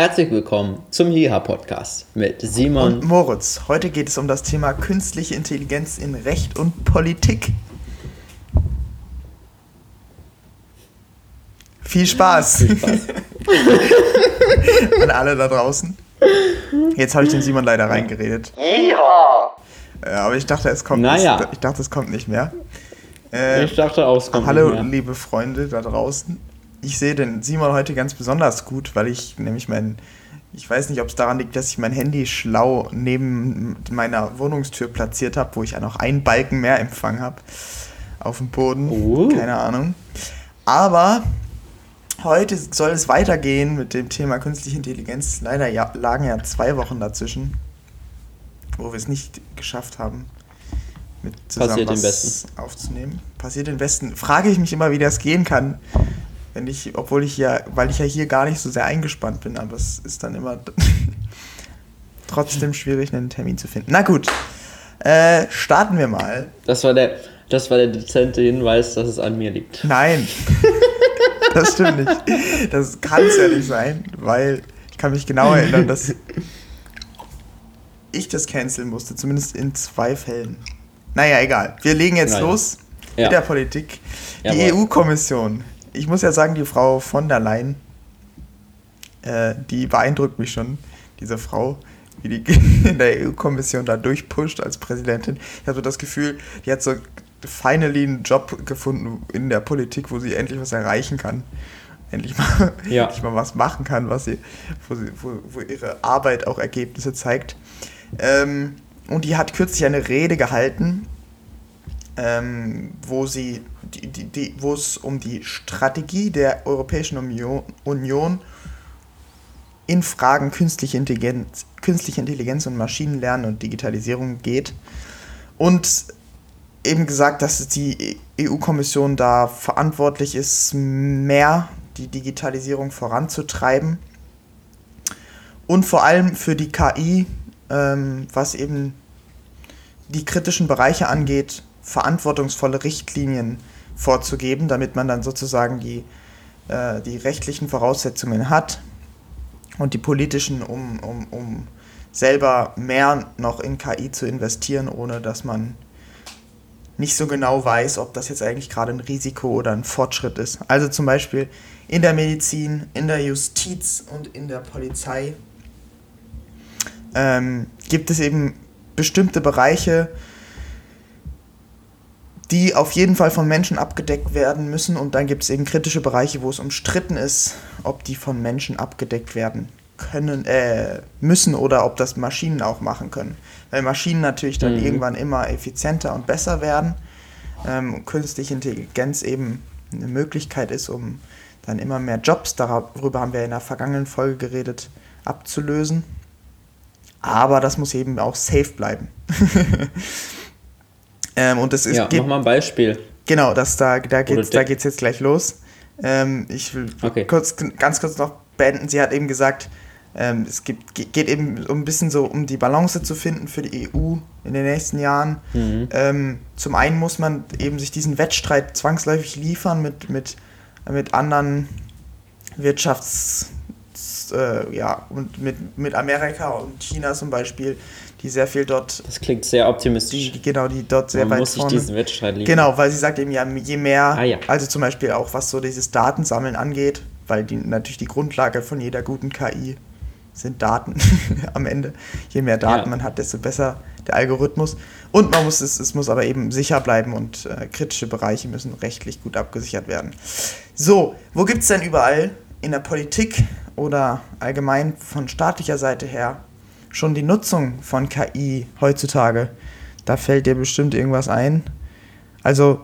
Herzlich willkommen zum Hiha Podcast mit Simon und Moritz. Heute geht es um das Thema künstliche Intelligenz in Recht und Politik. Viel Spaß. Viel Spaß. An alle da draußen. Jetzt habe ich den Simon leider reingeredet. Ja. Aber ich dachte, es kommt naja. nicht. Ich dachte, es kommt nicht mehr. Äh, ich dachte auch, es kommt hallo, nicht mehr. Hallo, liebe Freunde da draußen ich sehe den Simon heute ganz besonders gut, weil ich nämlich mein, ich weiß nicht, ob es daran liegt, dass ich mein Handy schlau neben meiner Wohnungstür platziert habe, wo ich ja noch einen Balken mehr Empfang habe auf dem Boden. Uh. Keine Ahnung. Aber heute soll es weitergehen mit dem Thema künstliche Intelligenz. Leider ja, lagen ja zwei Wochen dazwischen, wo wir es nicht geschafft haben, mit zusammen Passiert was aufzunehmen. Passiert im Besten. Frage ich mich immer, wie das gehen kann wenn ich, obwohl ich ja, weil ich ja hier gar nicht so sehr eingespannt bin, aber es ist dann immer trotzdem schwierig, einen Termin zu finden. Na gut, äh, starten wir mal. Das war der, das war der dezente Hinweis, dass es an mir liegt. Nein, das stimmt nicht. Das kann es ja nicht sein, weil ich kann mich genau erinnern, dass ich das canceln musste, zumindest in zwei Fällen. Naja, egal. Wir legen jetzt naja. los ja. mit der Politik. Die EU-Kommission ich muss ja sagen, die Frau von der Leyen, äh, die beeindruckt mich schon, diese Frau, wie die in der EU-Kommission da durchpusht als Präsidentin. Ich habe so das Gefühl, die hat so finally einen Job gefunden in der Politik, wo sie endlich was erreichen kann. Endlich mal, ja. endlich mal was machen kann, was sie, wo, sie, wo, wo ihre Arbeit auch Ergebnisse zeigt. Ähm, und die hat kürzlich eine Rede gehalten, ähm, wo sie die, die, die, wo es um die Strategie der Europäischen Union, Union in Fragen künstliche Intelligenz, künstliche Intelligenz und Maschinenlernen und Digitalisierung geht. Und eben gesagt, dass die EU-Kommission da verantwortlich ist, mehr die Digitalisierung voranzutreiben. Und vor allem für die KI, ähm, was eben die kritischen Bereiche angeht, verantwortungsvolle Richtlinien vorzugeben, damit man dann sozusagen die, äh, die rechtlichen Voraussetzungen hat und die politischen, um, um, um selber mehr noch in KI zu investieren, ohne dass man nicht so genau weiß, ob das jetzt eigentlich gerade ein Risiko oder ein Fortschritt ist. Also zum Beispiel in der Medizin, in der Justiz und in der Polizei ähm, gibt es eben bestimmte Bereiche, die auf jeden Fall von Menschen abgedeckt werden müssen. Und dann gibt es eben kritische Bereiche, wo es umstritten ist, ob die von Menschen abgedeckt werden können, äh, müssen oder ob das Maschinen auch machen können. Weil Maschinen natürlich dann mhm. irgendwann immer effizienter und besser werden. Ähm, künstliche Intelligenz eben eine Möglichkeit ist, um dann immer mehr Jobs, darüber haben wir in der vergangenen Folge geredet, abzulösen. Aber das muss eben auch safe bleiben. Ähm, und das ist, ja, geht, mach mal ein Beispiel. Genau, das, da, da geht es da geht's jetzt gleich los. Ähm, ich will okay. kurz, ganz kurz noch beenden. Sie hat eben gesagt, ähm, es gibt, geht eben um ein bisschen so um die Balance zu finden für die EU in den nächsten Jahren. Mhm. Ähm, zum einen muss man eben sich diesen Wettstreit zwangsläufig liefern mit, mit, mit anderen Wirtschafts- äh, ja, und mit, mit Amerika und China zum Beispiel die sehr viel dort. Das klingt sehr optimistisch. Die, genau, die dort sehr Man weit muss vorne. Sich diesen Wettstreit liefern. Genau, weil sie sagt eben ja, je mehr, ah, ja. also zum Beispiel auch was so dieses Datensammeln angeht, weil die natürlich die Grundlage von jeder guten KI sind Daten am Ende. Je mehr Daten ja. man hat, desto besser der Algorithmus. Und man muss es, es muss aber eben sicher bleiben und äh, kritische Bereiche müssen rechtlich gut abgesichert werden. So, wo gibt es denn überall in der Politik oder allgemein von staatlicher Seite her schon die Nutzung von KI heutzutage? Da fällt dir bestimmt irgendwas ein. Also,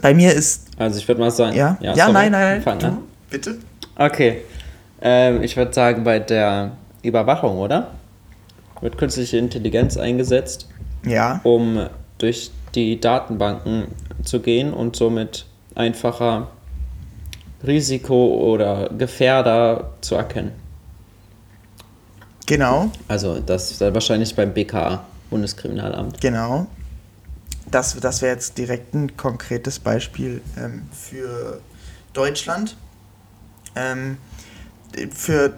bei mir ist. Also, ich würde mal sagen. Ja, ja, ja nein, nein, nein. Du, bitte. Okay. Ähm, ich würde sagen, bei der Überwachung, oder? Wird künstliche Intelligenz eingesetzt. Ja. Um durch die Datenbanken zu gehen und somit einfacher Risiko oder Gefährder zu erkennen. Genau. Also das ist wahrscheinlich beim BKA, Bundeskriminalamt. Genau. Das, das wäre jetzt direkt ein konkretes Beispiel ähm, für Deutschland. Ähm, für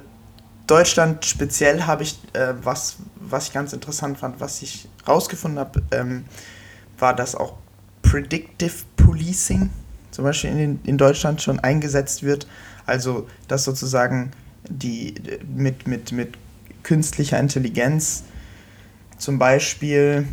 Deutschland speziell habe ich äh, was, was ich ganz interessant fand, was ich rausgefunden habe, ähm, war, dass auch Predictive Policing zum Beispiel in, in Deutschland schon eingesetzt wird. Also, dass sozusagen die mit, mit, mit künstlicher Intelligenz zum Beispiel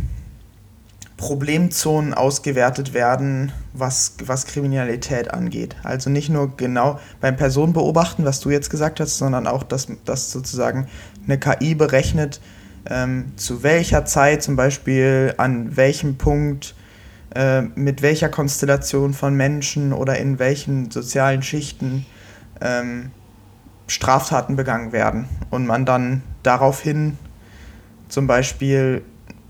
Problemzonen ausgewertet werden, was, was Kriminalität angeht. Also nicht nur genau beim Personenbeobachten, was du jetzt gesagt hast, sondern auch, dass, dass sozusagen eine KI berechnet, ähm, zu welcher Zeit zum Beispiel, an welchem Punkt, äh, mit welcher Konstellation von Menschen oder in welchen sozialen Schichten ähm, Straftaten begangen werden. Und man dann daraufhin zum Beispiel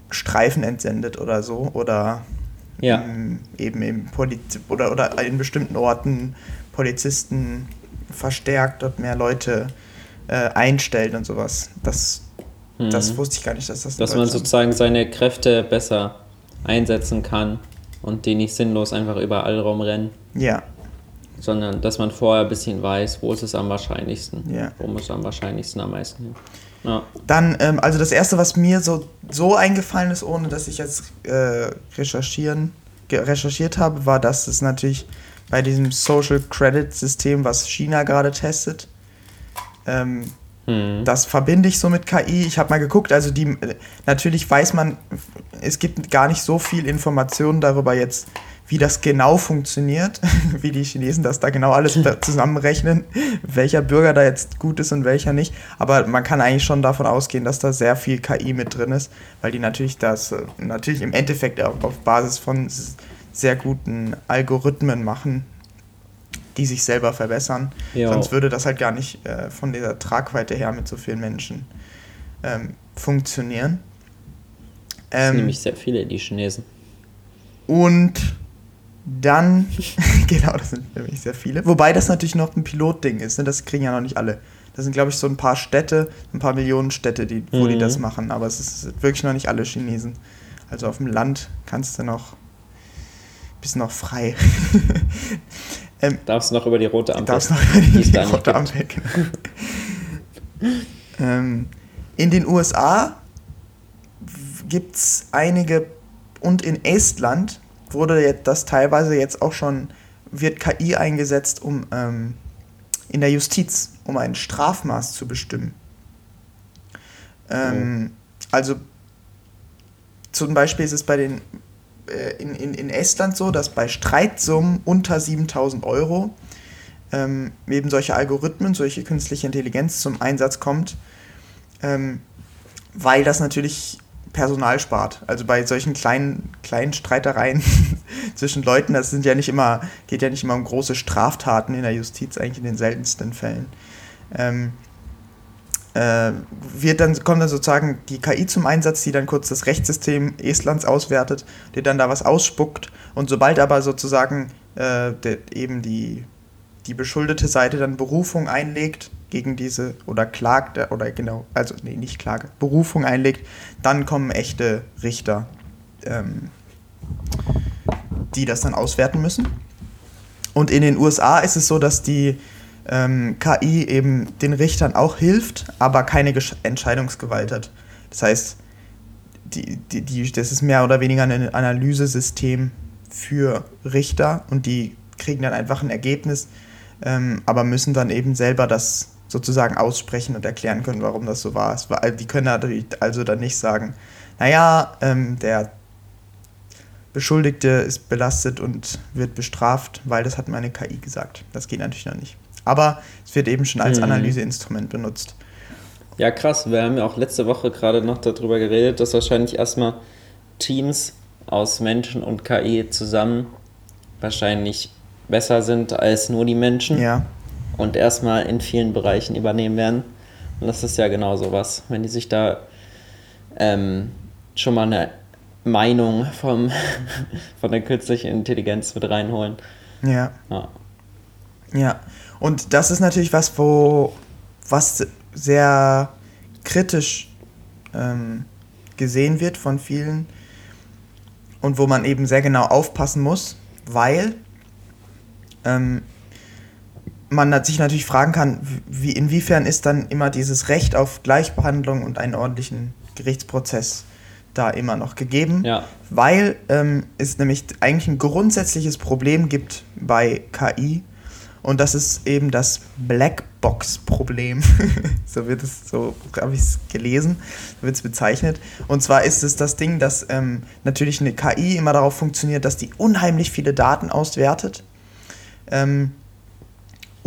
Streifen entsendet oder so oder ja. ähm, eben im Poliz oder, oder in bestimmten Orten Polizisten verstärkt und mehr Leute äh, einstellt und sowas. Das, mhm. das wusste ich gar nicht, dass das. Dass man sozusagen seine Kräfte besser einsetzen kann und die nicht sinnlos einfach überall rumrennen. Ja. Sondern dass man vorher ein bisschen weiß, wo ist es am wahrscheinlichsten. Ja. Wo muss es am wahrscheinlichsten am meisten hin. Ja. Dann, ähm, also das erste, was mir so, so eingefallen ist, ohne dass ich jetzt äh, recherchieren, recherchiert habe, war, dass es natürlich bei diesem Social Credit System, was China gerade testet, ähm, hm. das verbinde ich so mit KI. Ich habe mal geguckt, also die, natürlich weiß man, es gibt gar nicht so viel Informationen darüber jetzt, wie das genau funktioniert, wie die Chinesen das da genau alles zusammenrechnen, welcher Bürger da jetzt gut ist und welcher nicht. Aber man kann eigentlich schon davon ausgehen, dass da sehr viel KI mit drin ist, weil die natürlich das äh, natürlich im Endeffekt auf Basis von sehr guten Algorithmen machen, die sich selber verbessern. Jo. Sonst würde das halt gar nicht äh, von dieser Tragweite her mit so vielen Menschen ähm, funktionieren. Das sind ähm, nämlich sehr viele, die Chinesen. Und dann, genau, das sind nämlich sehr viele. Wobei das natürlich noch ein Pilotding ist, ne? das kriegen ja noch nicht alle. Das sind, glaube ich, so ein paar Städte, ein paar Millionen Städte, die, wo mhm. die das machen. Aber es ist wirklich noch nicht alle Chinesen. Also auf dem Land kannst du noch, bist noch frei. ähm, darfst du noch über die rote Ampel. Darfst noch über die, die rote Ampel, genau. ähm, in den USA gibt es einige und in Estland wurde das teilweise jetzt auch schon, wird KI eingesetzt, um ähm, in der Justiz, um ein Strafmaß zu bestimmen. Ähm, oh. Also zum Beispiel ist es bei den äh, in, in, in Estland so, dass bei Streitsummen unter 7000 Euro ähm, eben solche Algorithmen, solche künstliche Intelligenz zum Einsatz kommt, ähm, weil das natürlich Personal spart. Also bei solchen kleinen, kleinen Streitereien zwischen Leuten, das sind ja nicht immer, geht ja nicht immer um große Straftaten in der Justiz, eigentlich in den seltensten Fällen. Ähm, äh, wird dann, kommt dann sozusagen die KI zum Einsatz, die dann kurz das Rechtssystem Estlands auswertet, die dann da was ausspuckt und sobald aber sozusagen äh, der, eben die, die beschuldete Seite dann Berufung einlegt, gegen diese oder klagt oder genau, also nee, nicht Klage, Berufung einlegt, dann kommen echte Richter, ähm, die das dann auswerten müssen. Und in den USA ist es so, dass die ähm, KI eben den Richtern auch hilft, aber keine Gesch Entscheidungsgewalt hat. Das heißt, die, die, die, das ist mehr oder weniger ein Analysesystem für Richter und die kriegen dann einfach ein Ergebnis, ähm, aber müssen dann eben selber das sozusagen aussprechen und erklären können, warum das so war. war die können natürlich also dann nicht sagen, naja, ähm, der Beschuldigte ist belastet und wird bestraft, weil das hat meine KI gesagt. Das geht natürlich noch nicht. Aber es wird eben schon als mhm. Analyseinstrument benutzt. Ja, krass. Wir haben ja auch letzte Woche gerade noch darüber geredet, dass wahrscheinlich erstmal Teams aus Menschen und KI zusammen wahrscheinlich besser sind als nur die Menschen. Ja und erstmal in vielen Bereichen übernehmen werden. Und das ist ja genau so was, wenn die sich da ähm, schon mal eine Meinung vom, von der künstlichen Intelligenz mit reinholen. Ja. ja. Ja. Und das ist natürlich was, wo was sehr kritisch ähm, gesehen wird von vielen und wo man eben sehr genau aufpassen muss, weil ähm, man sich natürlich fragen kann, wie, inwiefern ist dann immer dieses Recht auf Gleichbehandlung und einen ordentlichen Gerichtsprozess da immer noch gegeben, ja. weil ähm, es nämlich eigentlich ein grundsätzliches Problem gibt bei KI und das ist eben das Blackbox-Problem. so wird es, so habe ich es gelesen, so wird es bezeichnet. Und zwar ist es das Ding, dass ähm, natürlich eine KI immer darauf funktioniert, dass die unheimlich viele Daten auswertet. Ähm,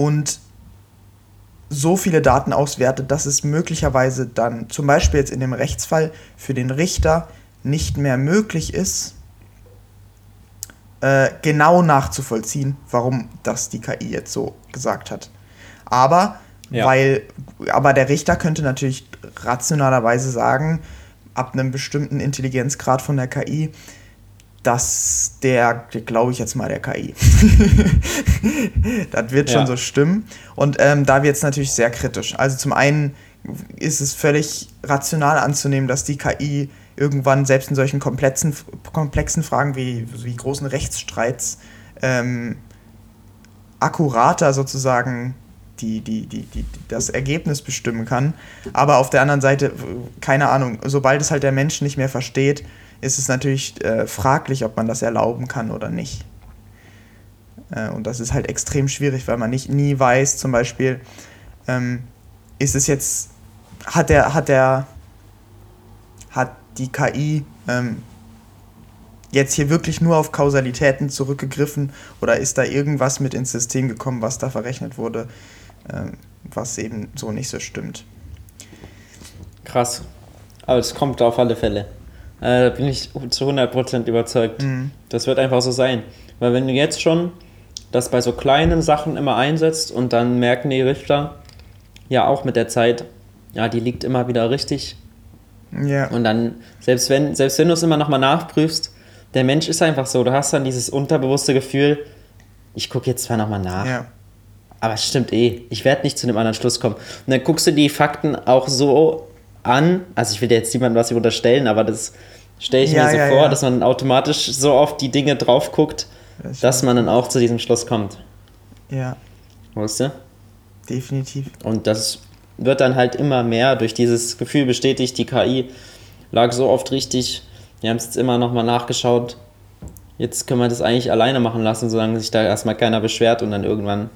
und so viele Daten auswertet, dass es möglicherweise dann zum Beispiel jetzt in dem Rechtsfall für den Richter nicht mehr möglich ist, äh, genau nachzuvollziehen, warum das die KI jetzt so gesagt hat. Aber ja. weil, aber der Richter könnte natürlich rationalerweise sagen, ab einem bestimmten Intelligenzgrad von der KI, dass der, glaube ich jetzt mal der KI. das wird ja. schon so stimmen. Und ähm, da wird es natürlich sehr kritisch. Also zum einen ist es völlig rational anzunehmen, dass die KI irgendwann selbst in solchen komplexen, komplexen Fragen wie, wie großen Rechtsstreits ähm, akkurater sozusagen die, die, die, die, das Ergebnis bestimmen kann. Aber auf der anderen Seite, keine Ahnung, sobald es halt der Mensch nicht mehr versteht, ist es natürlich äh, fraglich, ob man das erlauben kann oder nicht. Äh, und das ist halt extrem schwierig, weil man nicht nie weiß, zum Beispiel, ähm, ist es jetzt, hat der, hat der, hat die KI ähm, jetzt hier wirklich nur auf Kausalitäten zurückgegriffen oder ist da irgendwas mit ins System gekommen, was da verrechnet wurde, ähm, was eben so nicht so stimmt. Krass. Aber es kommt auf alle Fälle. Äh, da bin ich zu 100% überzeugt. Mhm. Das wird einfach so sein. Weil wenn du jetzt schon das bei so kleinen Sachen immer einsetzt und dann merken die Richter ja auch mit der Zeit, ja, die liegt immer wieder richtig. Ja. Und dann, selbst wenn, selbst wenn du es immer nochmal nachprüfst, der Mensch ist einfach so, du hast dann dieses unterbewusste Gefühl, ich gucke jetzt zwar nochmal nach, ja. aber es stimmt eh, ich werde nicht zu einem anderen Schluss kommen. Und dann guckst du die Fakten auch so an, also ich will dir jetzt niemandem was unterstellen, aber das stelle ich ja, mir so ja, vor, dass man automatisch so auf die Dinge drauf guckt, das dass man dann auch zu diesem Schluss kommt. Ja. Weißt du? Definitiv. Und das wird dann halt immer mehr durch dieses Gefühl bestätigt, die KI lag so oft richtig. Wir haben es jetzt immer nochmal nachgeschaut. Jetzt können wir das eigentlich alleine machen lassen, solange sich da erstmal keiner beschwert und dann irgendwann,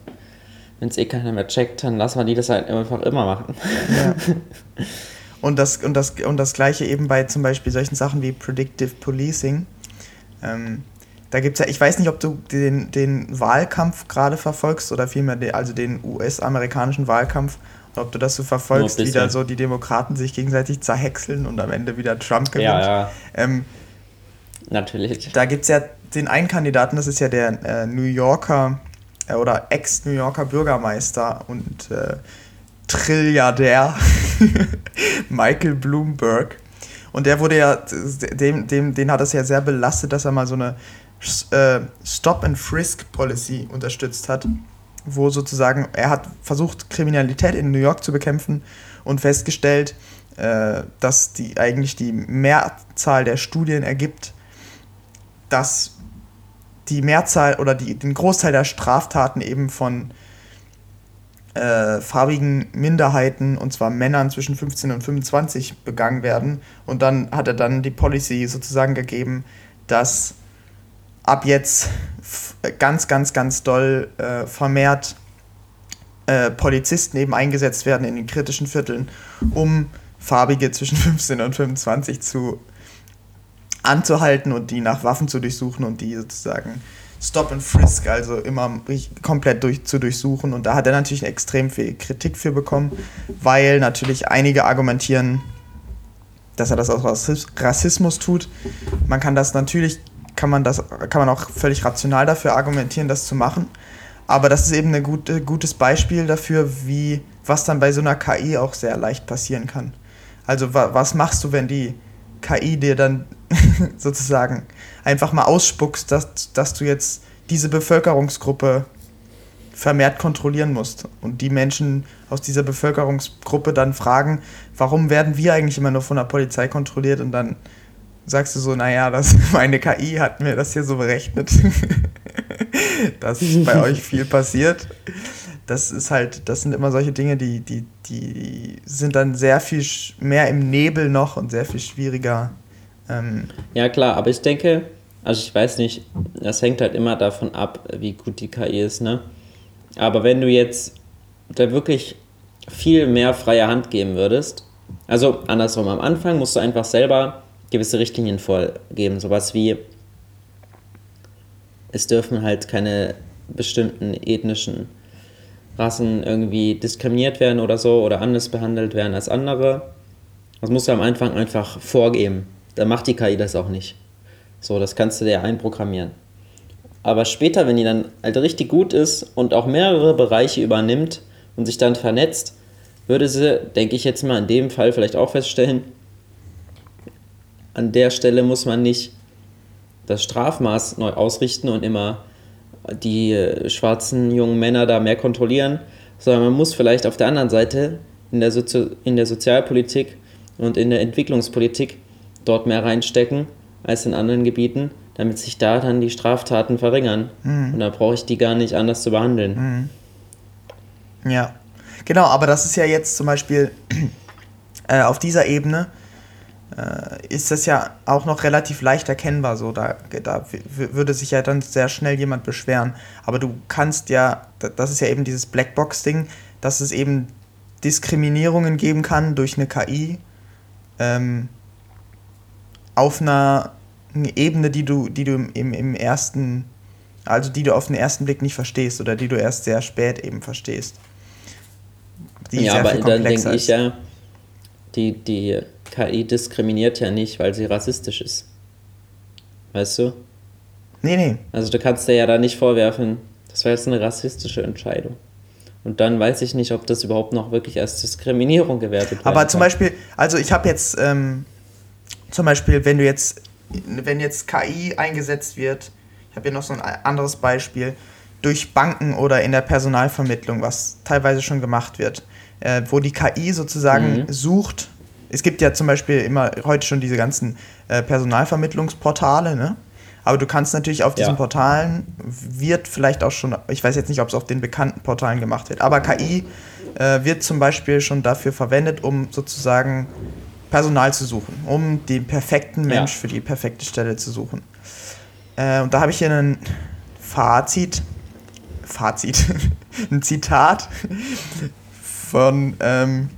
wenn es eh keiner mehr checkt, dann lassen wir die das halt einfach immer machen. Ja. Und das, und, das, und das gleiche eben bei zum Beispiel solchen Sachen wie Predictive Policing. Ähm, da gibt es ja, ich weiß nicht, ob du den, den Wahlkampf gerade verfolgst oder vielmehr den, also den US-amerikanischen Wahlkampf, oder ob du das so verfolgst, wie da so die Demokraten sich gegenseitig zerhäckseln und am Ende wieder Trump gewinnt. Ja, ja. Ähm, Natürlich. Da gibt es ja den einen Kandidaten, das ist ja der äh, New Yorker äh, oder Ex-New Yorker Bürgermeister und äh, Trilliardär Michael Bloomberg. Und der wurde ja, dem, dem, den hat es ja sehr belastet, dass er mal so eine äh, Stop-and-Frisk-Policy unterstützt hat, wo sozusagen er hat versucht, Kriminalität in New York zu bekämpfen und festgestellt, äh, dass die eigentlich die Mehrzahl der Studien ergibt, dass die Mehrzahl oder die, den Großteil der Straftaten eben von äh, farbigen Minderheiten, und zwar Männern zwischen 15 und 25, begangen werden. Und dann hat er dann die Policy sozusagen gegeben, dass ab jetzt ganz, ganz, ganz doll äh, vermehrt äh, Polizisten eben eingesetzt werden in den kritischen Vierteln, um Farbige zwischen 15 und 25 zu anzuhalten und die nach Waffen zu durchsuchen und die sozusagen Stop and Frisk, also immer komplett durch, zu durchsuchen. Und da hat er natürlich extrem viel Kritik für bekommen, weil natürlich einige argumentieren, dass er das aus Rassismus tut. Man kann das natürlich, kann man das, kann man auch völlig rational dafür argumentieren, das zu machen. Aber das ist eben ein gute, gutes Beispiel dafür, wie, was dann bei so einer KI auch sehr leicht passieren kann. Also was machst du, wenn die KI dir dann sozusagen einfach mal ausspuckst, dass, dass du jetzt diese Bevölkerungsgruppe vermehrt kontrollieren musst. Und die Menschen aus dieser Bevölkerungsgruppe dann fragen, warum werden wir eigentlich immer nur von der Polizei kontrolliert? Und dann sagst du so, naja, das, meine KI hat mir das hier so berechnet, dass bei euch viel passiert. das ist halt, das sind immer solche Dinge, die, die, die sind dann sehr viel mehr im Nebel noch und sehr viel schwieriger. Ähm ja, klar, aber ich denke, also ich weiß nicht, das hängt halt immer davon ab, wie gut die KI ist, ne? Aber wenn du jetzt da wirklich viel mehr freie Hand geben würdest, also andersrum, am Anfang musst du einfach selber gewisse Richtlinien vorgeben, sowas wie es dürfen halt keine bestimmten ethnischen Rassen irgendwie diskriminiert werden oder so oder anders behandelt werden als andere. Das musst du am Anfang einfach vorgeben. Dann macht die KI das auch nicht. So, das kannst du dir einprogrammieren. Aber später, wenn die dann halt richtig gut ist und auch mehrere Bereiche übernimmt und sich dann vernetzt, würde sie, denke ich jetzt mal in dem Fall vielleicht auch feststellen, an der Stelle muss man nicht das Strafmaß neu ausrichten und immer die äh, schwarzen jungen Männer da mehr kontrollieren, sondern man muss vielleicht auf der anderen Seite in der, Sozi in der Sozialpolitik und in der Entwicklungspolitik dort mehr reinstecken als in anderen Gebieten, damit sich da dann die Straftaten verringern. Mhm. Und da brauche ich die gar nicht anders zu behandeln. Mhm. Ja, genau, aber das ist ja jetzt zum Beispiel äh, auf dieser Ebene ist das ja auch noch relativ leicht erkennbar. So, da, da würde sich ja dann sehr schnell jemand beschweren. Aber du kannst ja, das ist ja eben dieses Blackbox-Ding, dass es eben Diskriminierungen geben kann durch eine KI ähm, auf einer Ebene, die du, die du im, im ersten, also die du auf den ersten Blick nicht verstehst oder die du erst sehr spät eben verstehst. Die ja, aber dann denke ich ja, die, die KI diskriminiert ja nicht, weil sie rassistisch ist. Weißt du? Nee, nee. Also du kannst dir ja da nicht vorwerfen, das war jetzt eine rassistische Entscheidung. Und dann weiß ich nicht, ob das überhaupt noch wirklich als Diskriminierung gewertet wird. Aber zum Beispiel, also ich habe jetzt, ähm, zum Beispiel, wenn du jetzt, wenn jetzt KI eingesetzt wird, ich habe hier noch so ein anderes Beispiel, durch Banken oder in der Personalvermittlung, was teilweise schon gemacht wird, äh, wo die KI sozusagen mhm. sucht, es gibt ja zum Beispiel immer heute schon diese ganzen äh, Personalvermittlungsportale, ne? Aber du kannst natürlich auf diesen ja. Portalen, wird vielleicht auch schon, ich weiß jetzt nicht, ob es auf den bekannten Portalen gemacht wird, aber KI äh, wird zum Beispiel schon dafür verwendet, um sozusagen Personal zu suchen, um den perfekten Mensch ja. für die perfekte Stelle zu suchen. Äh, und da habe ich hier ein Fazit, Fazit, ein Zitat von ähm,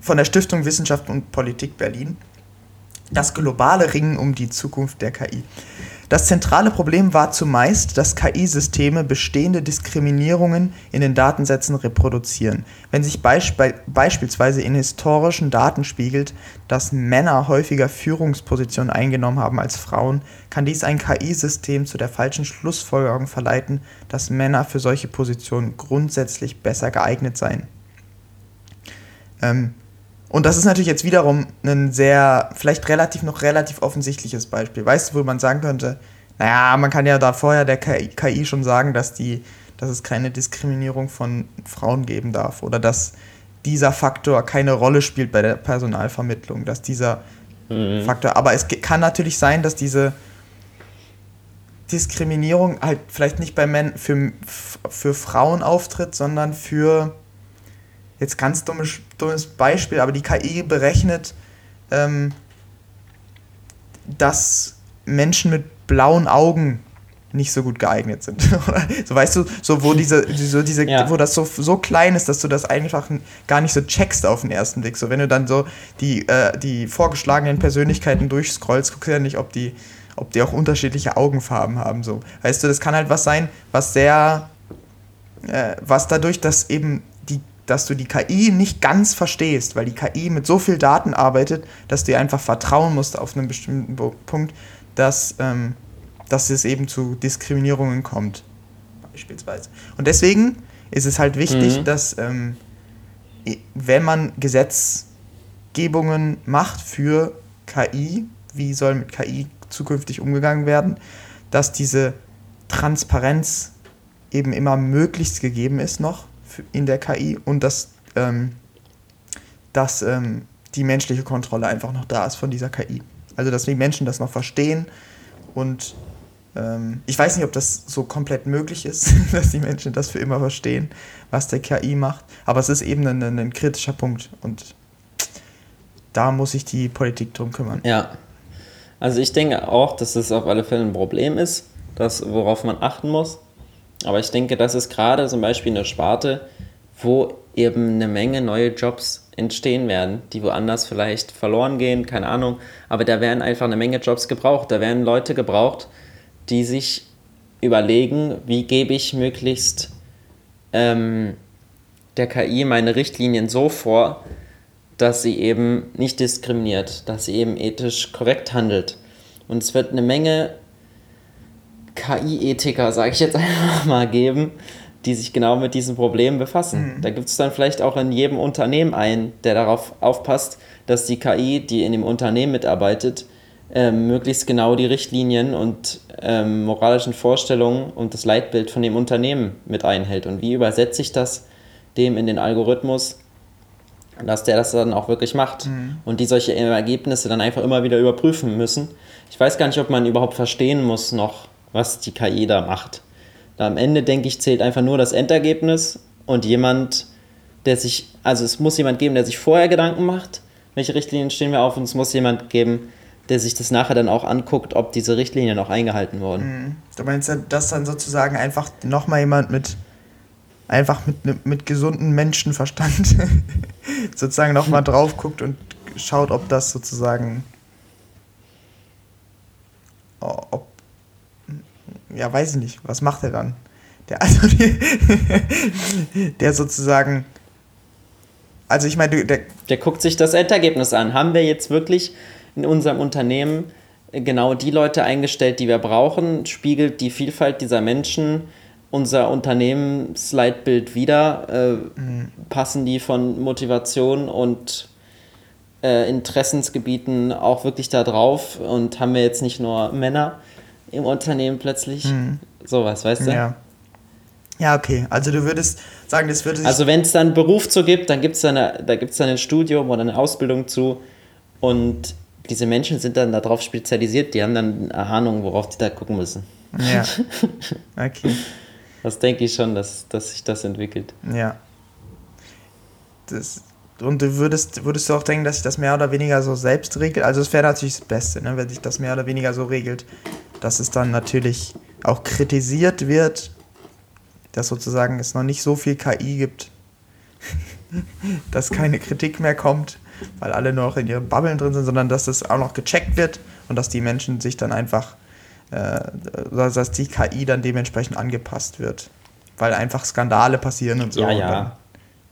von der Stiftung Wissenschaft und Politik Berlin. Das globale Ringen um die Zukunft der KI. Das zentrale Problem war zumeist, dass KI-Systeme bestehende Diskriminierungen in den Datensätzen reproduzieren. Wenn sich beisp beispielsweise in historischen Daten spiegelt, dass Männer häufiger Führungspositionen eingenommen haben als Frauen, kann dies ein KI-System zu der falschen Schlussfolgerung verleiten, dass Männer für solche Positionen grundsätzlich besser geeignet seien. Ähm, und das ist natürlich jetzt wiederum ein sehr, vielleicht relativ noch relativ offensichtliches Beispiel. Weißt du, wo man sagen könnte, naja, man kann ja da vorher der KI schon sagen, dass, die, dass es keine Diskriminierung von Frauen geben darf oder dass dieser Faktor keine Rolle spielt bei der Personalvermittlung, dass dieser mhm. Faktor, aber es kann natürlich sein, dass diese Diskriminierung halt vielleicht nicht bei Männern für, für Frauen auftritt, sondern für jetzt ganz dummes, dummes Beispiel, aber die KI berechnet, ähm, dass Menschen mit blauen Augen nicht so gut geeignet sind. so weißt du, so wo diese, so diese, ja. wo das so, so klein ist, dass du das einfach gar nicht so checkst auf den ersten Blick. So wenn du dann so die, äh, die vorgeschlagenen Persönlichkeiten durchscrollst, guckst du ja nicht, ob die, ob die auch unterschiedliche Augenfarben haben. So. Weißt du, das kann halt was sein, was sehr, äh, was dadurch, dass eben dass du die KI nicht ganz verstehst, weil die KI mit so viel Daten arbeitet, dass du ihr einfach vertrauen musst auf einen bestimmten Punkt, dass, ähm, dass es eben zu Diskriminierungen kommt. Beispielsweise. Und deswegen ist es halt wichtig, mhm. dass ähm, wenn man Gesetzgebungen macht für KI, wie soll mit KI zukünftig umgegangen werden, dass diese Transparenz eben immer möglichst gegeben ist noch in der KI und dass, ähm, dass ähm, die menschliche Kontrolle einfach noch da ist von dieser KI. Also dass die Menschen das noch verstehen und Ähm, ich weiß nicht, ob das so komplett möglich ist, dass die Menschen das für immer verstehen, was der KI macht. Aber es ist eben ein, ein kritischer Punkt und da muss sich die Politik drum kümmern. Ja. Also ich denke auch, dass es auf alle Fälle ein Problem ist, das, worauf man achten muss. Aber ich denke, das ist gerade zum Beispiel eine Sparte, wo eben eine Menge neue Jobs entstehen werden, die woanders vielleicht verloren gehen, keine Ahnung. Aber da werden einfach eine Menge Jobs gebraucht. Da werden Leute gebraucht, die sich überlegen, wie gebe ich möglichst ähm, der KI meine Richtlinien so vor, dass sie eben nicht diskriminiert, dass sie eben ethisch korrekt handelt. Und es wird eine Menge KI-Ethiker, sage ich jetzt einfach mal, geben, die sich genau mit diesen Problemen befassen. Mhm. Da gibt es dann vielleicht auch in jedem Unternehmen einen, der darauf aufpasst, dass die KI, die in dem Unternehmen mitarbeitet, ähm, möglichst genau die Richtlinien und ähm, moralischen Vorstellungen und das Leitbild von dem Unternehmen mit einhält. Und wie übersetze ich das dem in den Algorithmus, dass der das dann auch wirklich macht mhm. und die solche Ergebnisse dann einfach immer wieder überprüfen müssen. Ich weiß gar nicht, ob man überhaupt verstehen muss noch, was die KI da macht. Da am Ende, denke ich, zählt einfach nur das Endergebnis und jemand, der sich, also es muss jemand geben, der sich vorher Gedanken macht, welche Richtlinien stehen wir auf und es muss jemand geben, der sich das nachher dann auch anguckt, ob diese Richtlinien auch eingehalten wurden. Mhm. Du meinst, dass dann sozusagen einfach nochmal jemand mit einfach mit, mit gesundem Menschenverstand sozusagen nochmal drauf guckt und schaut, ob das sozusagen ob ja, weiß ich nicht, was macht er dann? Der, also, der sozusagen also ich meine, der, der guckt sich das Endergebnis an. Haben wir jetzt wirklich in unserem Unternehmen genau die Leute eingestellt, die wir brauchen? Spiegelt die Vielfalt dieser Menschen unser Unternehmensleitbild wieder? Äh, mhm. Passen die von Motivation und äh, Interessensgebieten auch wirklich da drauf? Und haben wir jetzt nicht nur Männer im Unternehmen plötzlich? Mhm. Sowas, weißt du? Ja. Ja, okay. Also du würdest sagen, das würde sich. Also wenn es dann einen Beruf zu gibt, dann gibt es da, da gibt's dann ein Studium oder eine Ausbildung zu. Und diese Menschen sind dann darauf spezialisiert, die haben dann eine Ahnung, worauf die da gucken müssen. Ja. Okay. Das denke ich schon, dass, dass sich das entwickelt. Ja. Das, und du würdest, würdest du auch denken, dass sich das mehr oder weniger so selbst regelt? Also es wäre natürlich das Beste, ne, wenn sich das mehr oder weniger so regelt, dass es dann natürlich auch kritisiert wird, dass sozusagen es noch nicht so viel KI gibt, dass keine Kritik mehr kommt weil alle nur noch in ihren Bubbeln drin sind, sondern dass das auch noch gecheckt wird und dass die Menschen sich dann einfach, äh, dass die KI dann dementsprechend angepasst wird. Weil einfach Skandale passieren und so. Ja, ja. Und dann,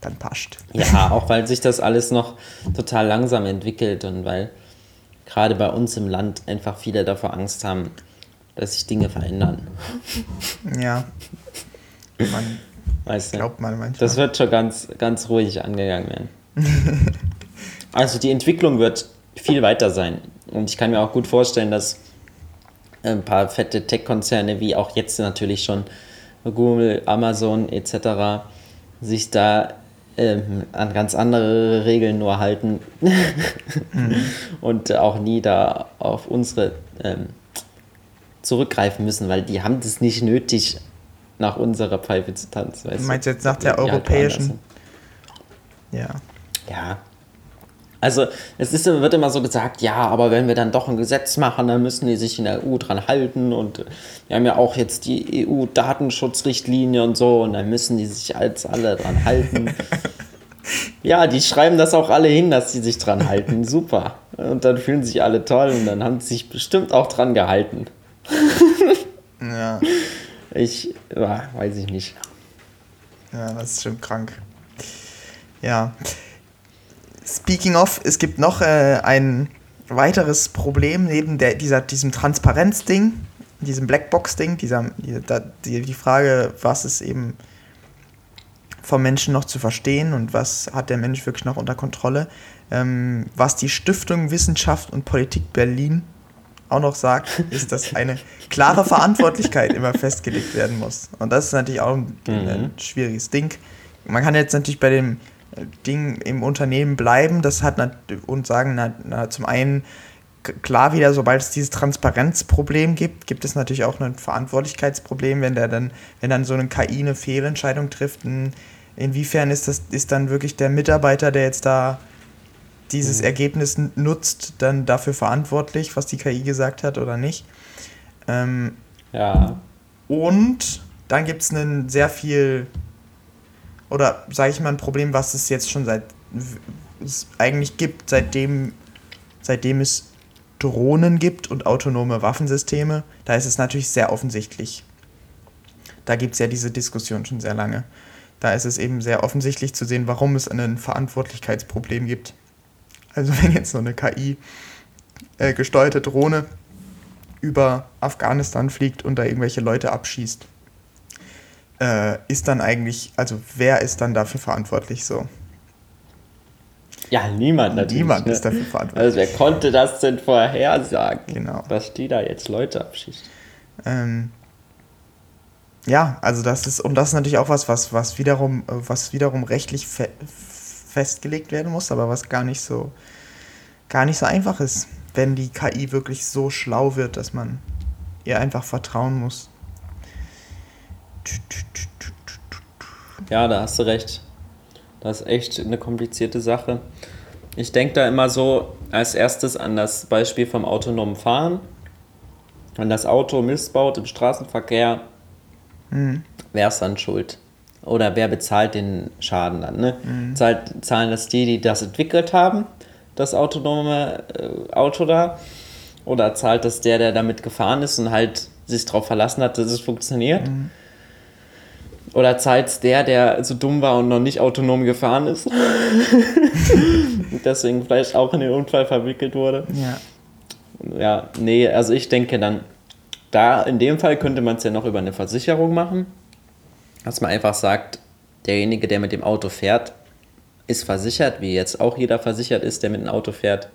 dann passt. Ja, auch weil sich das alles noch total langsam entwickelt und weil gerade bei uns im Land einfach viele davor Angst haben, dass sich Dinge verändern. Ja. Man weißt du, glaubt man manchmal. Das wird schon ganz, ganz ruhig angegangen werden. Also die Entwicklung wird viel weiter sein. Und ich kann mir auch gut vorstellen, dass ein paar fette Tech-Konzerne, wie auch jetzt natürlich schon Google, Amazon etc., sich da ähm, an ganz andere Regeln nur halten mhm. und auch nie da auf unsere ähm, zurückgreifen müssen, weil die haben das nicht nötig, nach unserer Pfeife zu tanzen. du meinst jetzt nach der halt europäischen? Ja. Ja, also es ist, wird immer so gesagt, ja, aber wenn wir dann doch ein Gesetz machen, dann müssen die sich in der EU dran halten und wir haben ja auch jetzt die EU-Datenschutzrichtlinie und so und dann müssen die sich als alle dran halten. ja, die schreiben das auch alle hin, dass sie sich dran halten. Super. Und dann fühlen sich alle toll und dann haben sie sich bestimmt auch dran gehalten. ja. Ich ja, weiß ich nicht. Ja, das ist schon krank. Ja. Speaking of, es gibt noch äh, ein weiteres Problem neben der, dieser, diesem Transparenz-Ding, diesem Blackbox-Ding, dieser, die, die Frage, was ist eben vom Menschen noch zu verstehen und was hat der Mensch wirklich noch unter Kontrolle. Ähm, was die Stiftung Wissenschaft und Politik Berlin auch noch sagt, ist, dass eine klare Verantwortlichkeit immer festgelegt werden muss. Und das ist natürlich auch ein, mhm. ein schwieriges Ding. Man kann jetzt natürlich bei dem Ding im Unternehmen bleiben. Das hat und sagen, na, na, zum einen klar wieder, sobald es dieses Transparenzproblem gibt, gibt es natürlich auch ein Verantwortlichkeitsproblem, wenn der dann, wenn dann so eine KI eine Fehlentscheidung trifft. Inwiefern ist das, ist dann wirklich der Mitarbeiter, der jetzt da dieses mhm. Ergebnis nutzt, dann dafür verantwortlich, was die KI gesagt hat oder nicht? Ähm, ja. Und dann gibt es einen sehr viel, oder sage ich mal, ein Problem, was es jetzt schon seit es eigentlich gibt, seitdem, seitdem es Drohnen gibt und autonome Waffensysteme, da ist es natürlich sehr offensichtlich. Da gibt es ja diese Diskussion schon sehr lange. Da ist es eben sehr offensichtlich zu sehen, warum es ein Verantwortlichkeitsproblem gibt. Also wenn jetzt so eine KI äh, gesteuerte Drohne über Afghanistan fliegt und da irgendwelche Leute abschießt, äh, ist dann eigentlich, also wer ist dann dafür verantwortlich so? Ja, niemand natürlich. Niemand ne? ist dafür verantwortlich. Also wer konnte das denn vorhersagen? Genau. Dass die da jetzt Leute abschießt. Ähm, ja, also das ist, und das ist natürlich auch was, was, was wiederum, was wiederum rechtlich festgelegt werden muss, aber was gar nicht so, gar nicht so einfach ist, wenn die KI wirklich so schlau wird, dass man ihr einfach vertrauen muss. Ja, da hast du recht. Das ist echt eine komplizierte Sache. Ich denke da immer so als erstes an das Beispiel vom autonomen Fahren. Wenn das Auto Mist baut im Straßenverkehr, mhm. wer ist dann schuld? Oder wer bezahlt den Schaden dann? Ne? Mhm. Zahlt, zahlen das die, die das entwickelt haben, das autonome äh, Auto da? Oder zahlt das der, der damit gefahren ist und halt sich darauf verlassen hat, dass es funktioniert? Mhm. Oder zahlt der, der so dumm war und noch nicht autonom gefahren ist. Deswegen vielleicht auch in den Unfall verwickelt wurde. Ja. Ja, nee, also ich denke dann, da in dem Fall könnte man es ja noch über eine Versicherung machen. Dass man einfach sagt, derjenige, der mit dem Auto fährt, ist versichert, wie jetzt auch jeder versichert ist, der mit dem Auto fährt.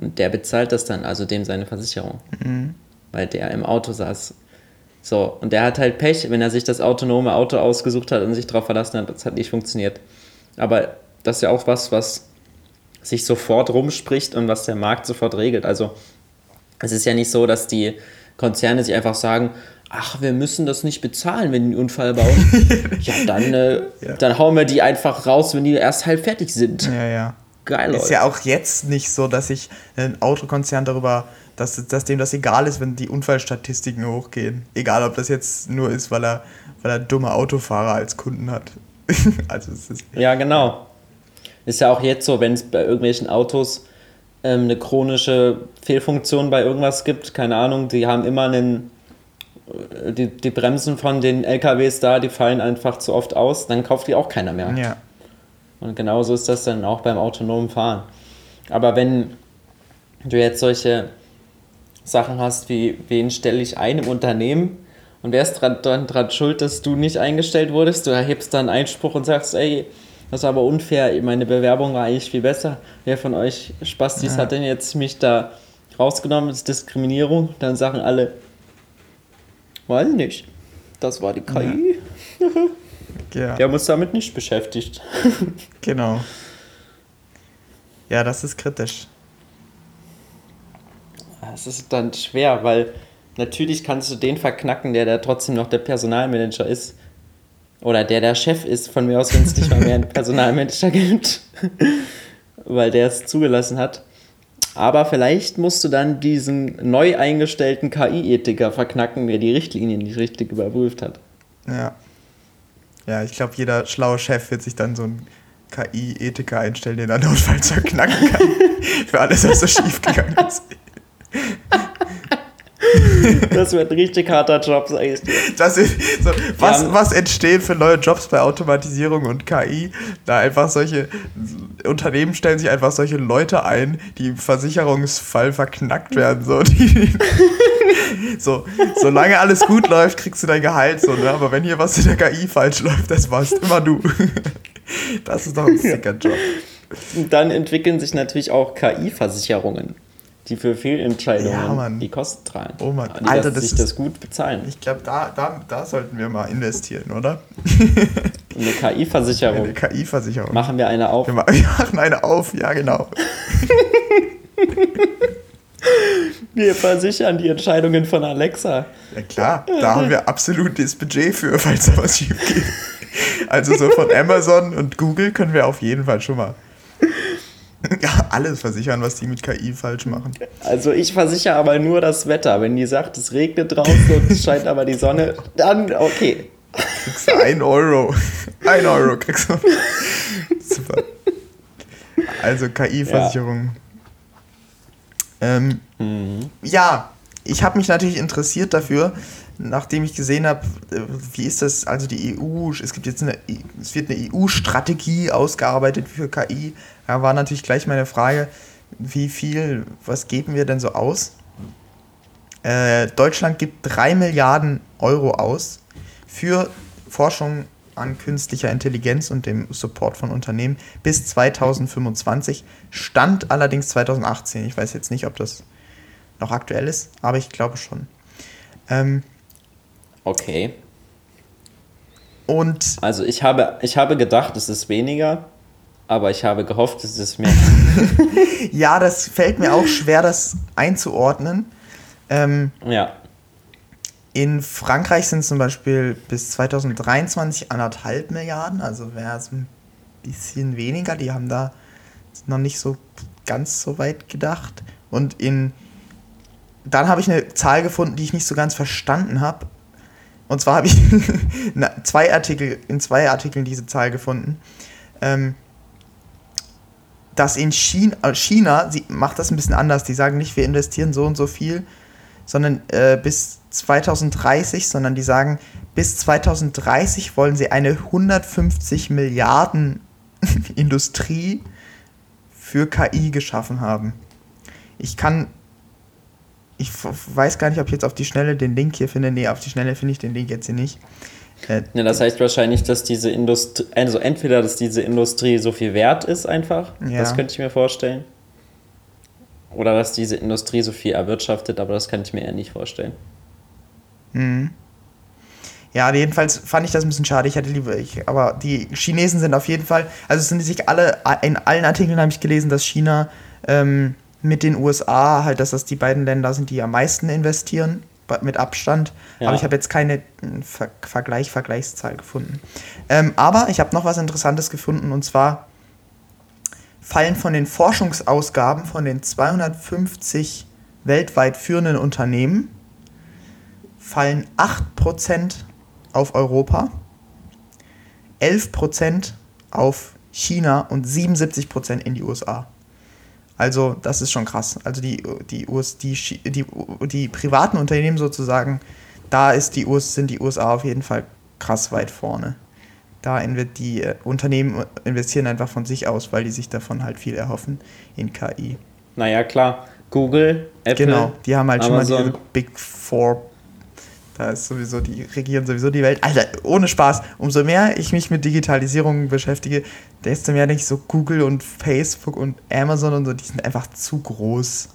Und der bezahlt das dann, also dem seine Versicherung. Mhm. Weil der im Auto saß. So, und der hat halt Pech, wenn er sich das autonome Auto ausgesucht hat und sich darauf verlassen hat, das hat nicht funktioniert. Aber das ist ja auch was, was sich sofort rumspricht und was der Markt sofort regelt. Also es ist ja nicht so, dass die Konzerne sich einfach sagen, ach, wir müssen das nicht bezahlen, wenn die einen Unfall bauen. ja, dann, äh, ja. dann hauen wir die einfach raus, wenn die erst halb fertig sind. Ja, ja. Geil, Leute. Ist ja auch jetzt nicht so, dass sich ein Autokonzern darüber dass, dass dem das egal ist, wenn die Unfallstatistiken hochgehen. Egal, ob das jetzt nur ist, weil er, weil er dumme Autofahrer als Kunden hat. also es ist ja, genau. Ist ja auch jetzt so, wenn es bei irgendwelchen Autos ähm, eine chronische Fehlfunktion bei irgendwas gibt, keine Ahnung, die haben immer einen. Die, die Bremsen von den LKWs da, die fallen einfach zu oft aus, dann kauft die auch keiner mehr. Ja. Und genauso ist das dann auch beim autonomen Fahren. Aber wenn du jetzt solche Sachen hast, wie wen stelle ich ein im Unternehmen und wer ist dran, dran, dran schuld, dass du nicht eingestellt wurdest? Du erhebst dann Einspruch und sagst, ey, das ist aber unfair, meine Bewerbung war eigentlich viel besser. Wer von euch Spastis ja. hat denn jetzt mich da rausgenommen? Das ist Diskriminierung. Dann sagen alle, weiß nicht, das war die KI. Ja. ja. Wir haben uns damit nicht beschäftigt. genau. Ja, das ist kritisch es ist dann schwer, weil natürlich kannst du den verknacken, der da trotzdem noch der Personalmanager ist. Oder der der Chef ist, von mir aus, wenn es nicht mal mehr einen Personalmanager gibt. weil der es zugelassen hat. Aber vielleicht musst du dann diesen neu eingestellten KI-Ethiker verknacken, der die Richtlinien nicht richtig überprüft hat. Ja. Ja, ich glaube, jeder schlaue Chef wird sich dann so einen KI-Ethiker einstellen, den er notfalls verknacken kann. Für alles, was so schief gegangen ist. Das wird ein richtig harter Job, sag ich dir. Das ist so, was, was entstehen für neue Jobs bei Automatisierung und KI? Da einfach solche Unternehmen stellen sich einfach solche Leute ein, die im Versicherungsfall verknackt werden. So, die, so, solange alles gut läuft, kriegst du dein Gehalt. So, ne? Aber wenn hier was in der KI falsch läuft, das warst immer du. Das ist doch ein sicker Job. Und dann entwickeln sich natürlich auch KI-Versicherungen die für Fehlentscheidungen ja, die Kosten tragen. Oh Mann, die Alter, das sich ist, das gut bezahlen. Ich glaube, da, da, da sollten wir mal investieren, oder? Eine KI-Versicherung. Eine KI-Versicherung. Machen wir eine auf? Wir machen eine auf, ja, genau. Wir versichern die Entscheidungen von Alexa. Ja klar, da haben wir absolut das Budget für, falls da was schief geht. Also so von Amazon und Google können wir auf jeden Fall schon mal ja, alles versichern, was die mit KI falsch machen. Also ich versichere aber nur das Wetter. Wenn die sagt, es regnet draußen und es scheint aber die Sonne, dann okay. Kriegst du ein Euro. Ein Euro kriegst du. Super. Also KI-Versicherung. Ja. Ähm, mhm. ja, ich habe mich natürlich interessiert dafür, nachdem ich gesehen habe, äh, wie ist das, also die EU, es gibt jetzt eine, es wird eine EU-Strategie ausgearbeitet für KI. Da war natürlich gleich meine Frage, wie viel, was geben wir denn so aus? Äh, Deutschland gibt 3 Milliarden Euro aus für Forschung an künstlicher Intelligenz und dem Support von Unternehmen bis 2025. Stand allerdings 2018. Ich weiß jetzt nicht, ob das noch aktuell ist, aber ich glaube schon. Ähm, okay. Und. Also ich habe, ich habe gedacht, es ist weniger, aber ich habe gehofft, es ist mehr. ja, das fällt mir auch schwer, das einzuordnen. Ähm, ja. In Frankreich sind zum Beispiel bis 2023 anderthalb Milliarden, also wäre es ein bisschen weniger. Die haben da noch nicht so ganz so weit gedacht. Und in dann habe ich eine Zahl gefunden, die ich nicht so ganz verstanden habe. Und zwar habe ich zwei Artikel, in zwei Artikeln diese Zahl gefunden. Ähm, dass in China, äh, China, sie macht das ein bisschen anders. Die sagen nicht, wir investieren so und so viel, sondern äh, bis 2030, sondern die sagen, bis 2030 wollen sie eine 150 Milliarden Industrie für KI geschaffen haben. Ich kann ich weiß gar nicht, ob ich jetzt auf die Schnelle den Link hier finde. Nee, auf die Schnelle finde ich den Link jetzt hier nicht. Äh, ja, das heißt wahrscheinlich, dass diese Industrie, also entweder, dass diese Industrie so viel wert ist einfach, ja. das könnte ich mir vorstellen. Oder dass diese Industrie so viel erwirtschaftet, aber das kann ich mir eher nicht vorstellen. Mhm. Ja, jedenfalls fand ich das ein bisschen schade. Ich hätte lieber, ich, aber die Chinesen sind auf jeden Fall, also sind sich alle, in allen Artikeln habe ich gelesen, dass China ähm, mit den USA, halt, dass das die beiden Länder sind, die am meisten investieren, mit Abstand. Ja. Aber ich habe jetzt keine hm, Ver Vergleich, Vergleichszahl gefunden. Ähm, aber ich habe noch was Interessantes gefunden und zwar fallen von den Forschungsausgaben von den 250 weltweit führenden Unternehmen fallen 8% auf Europa, 11% auf China und 77% in die USA. Also das ist schon krass. Also die, die, US, die, die, die privaten Unternehmen sozusagen, da ist die US, sind die USA auf jeden Fall krass weit vorne. Da wird die äh, Unternehmen investieren einfach von sich aus, weil die sich davon halt viel erhoffen in KI. Naja, klar. Google, Apple. Genau, die haben halt Amazon. schon mal diese Big Four da ist sowieso, die regieren sowieso die Welt. Alter, ohne Spaß. Umso mehr ich mich mit Digitalisierung beschäftige, desto mehr denke ich so, Google und Facebook und Amazon und so, die sind einfach zu groß.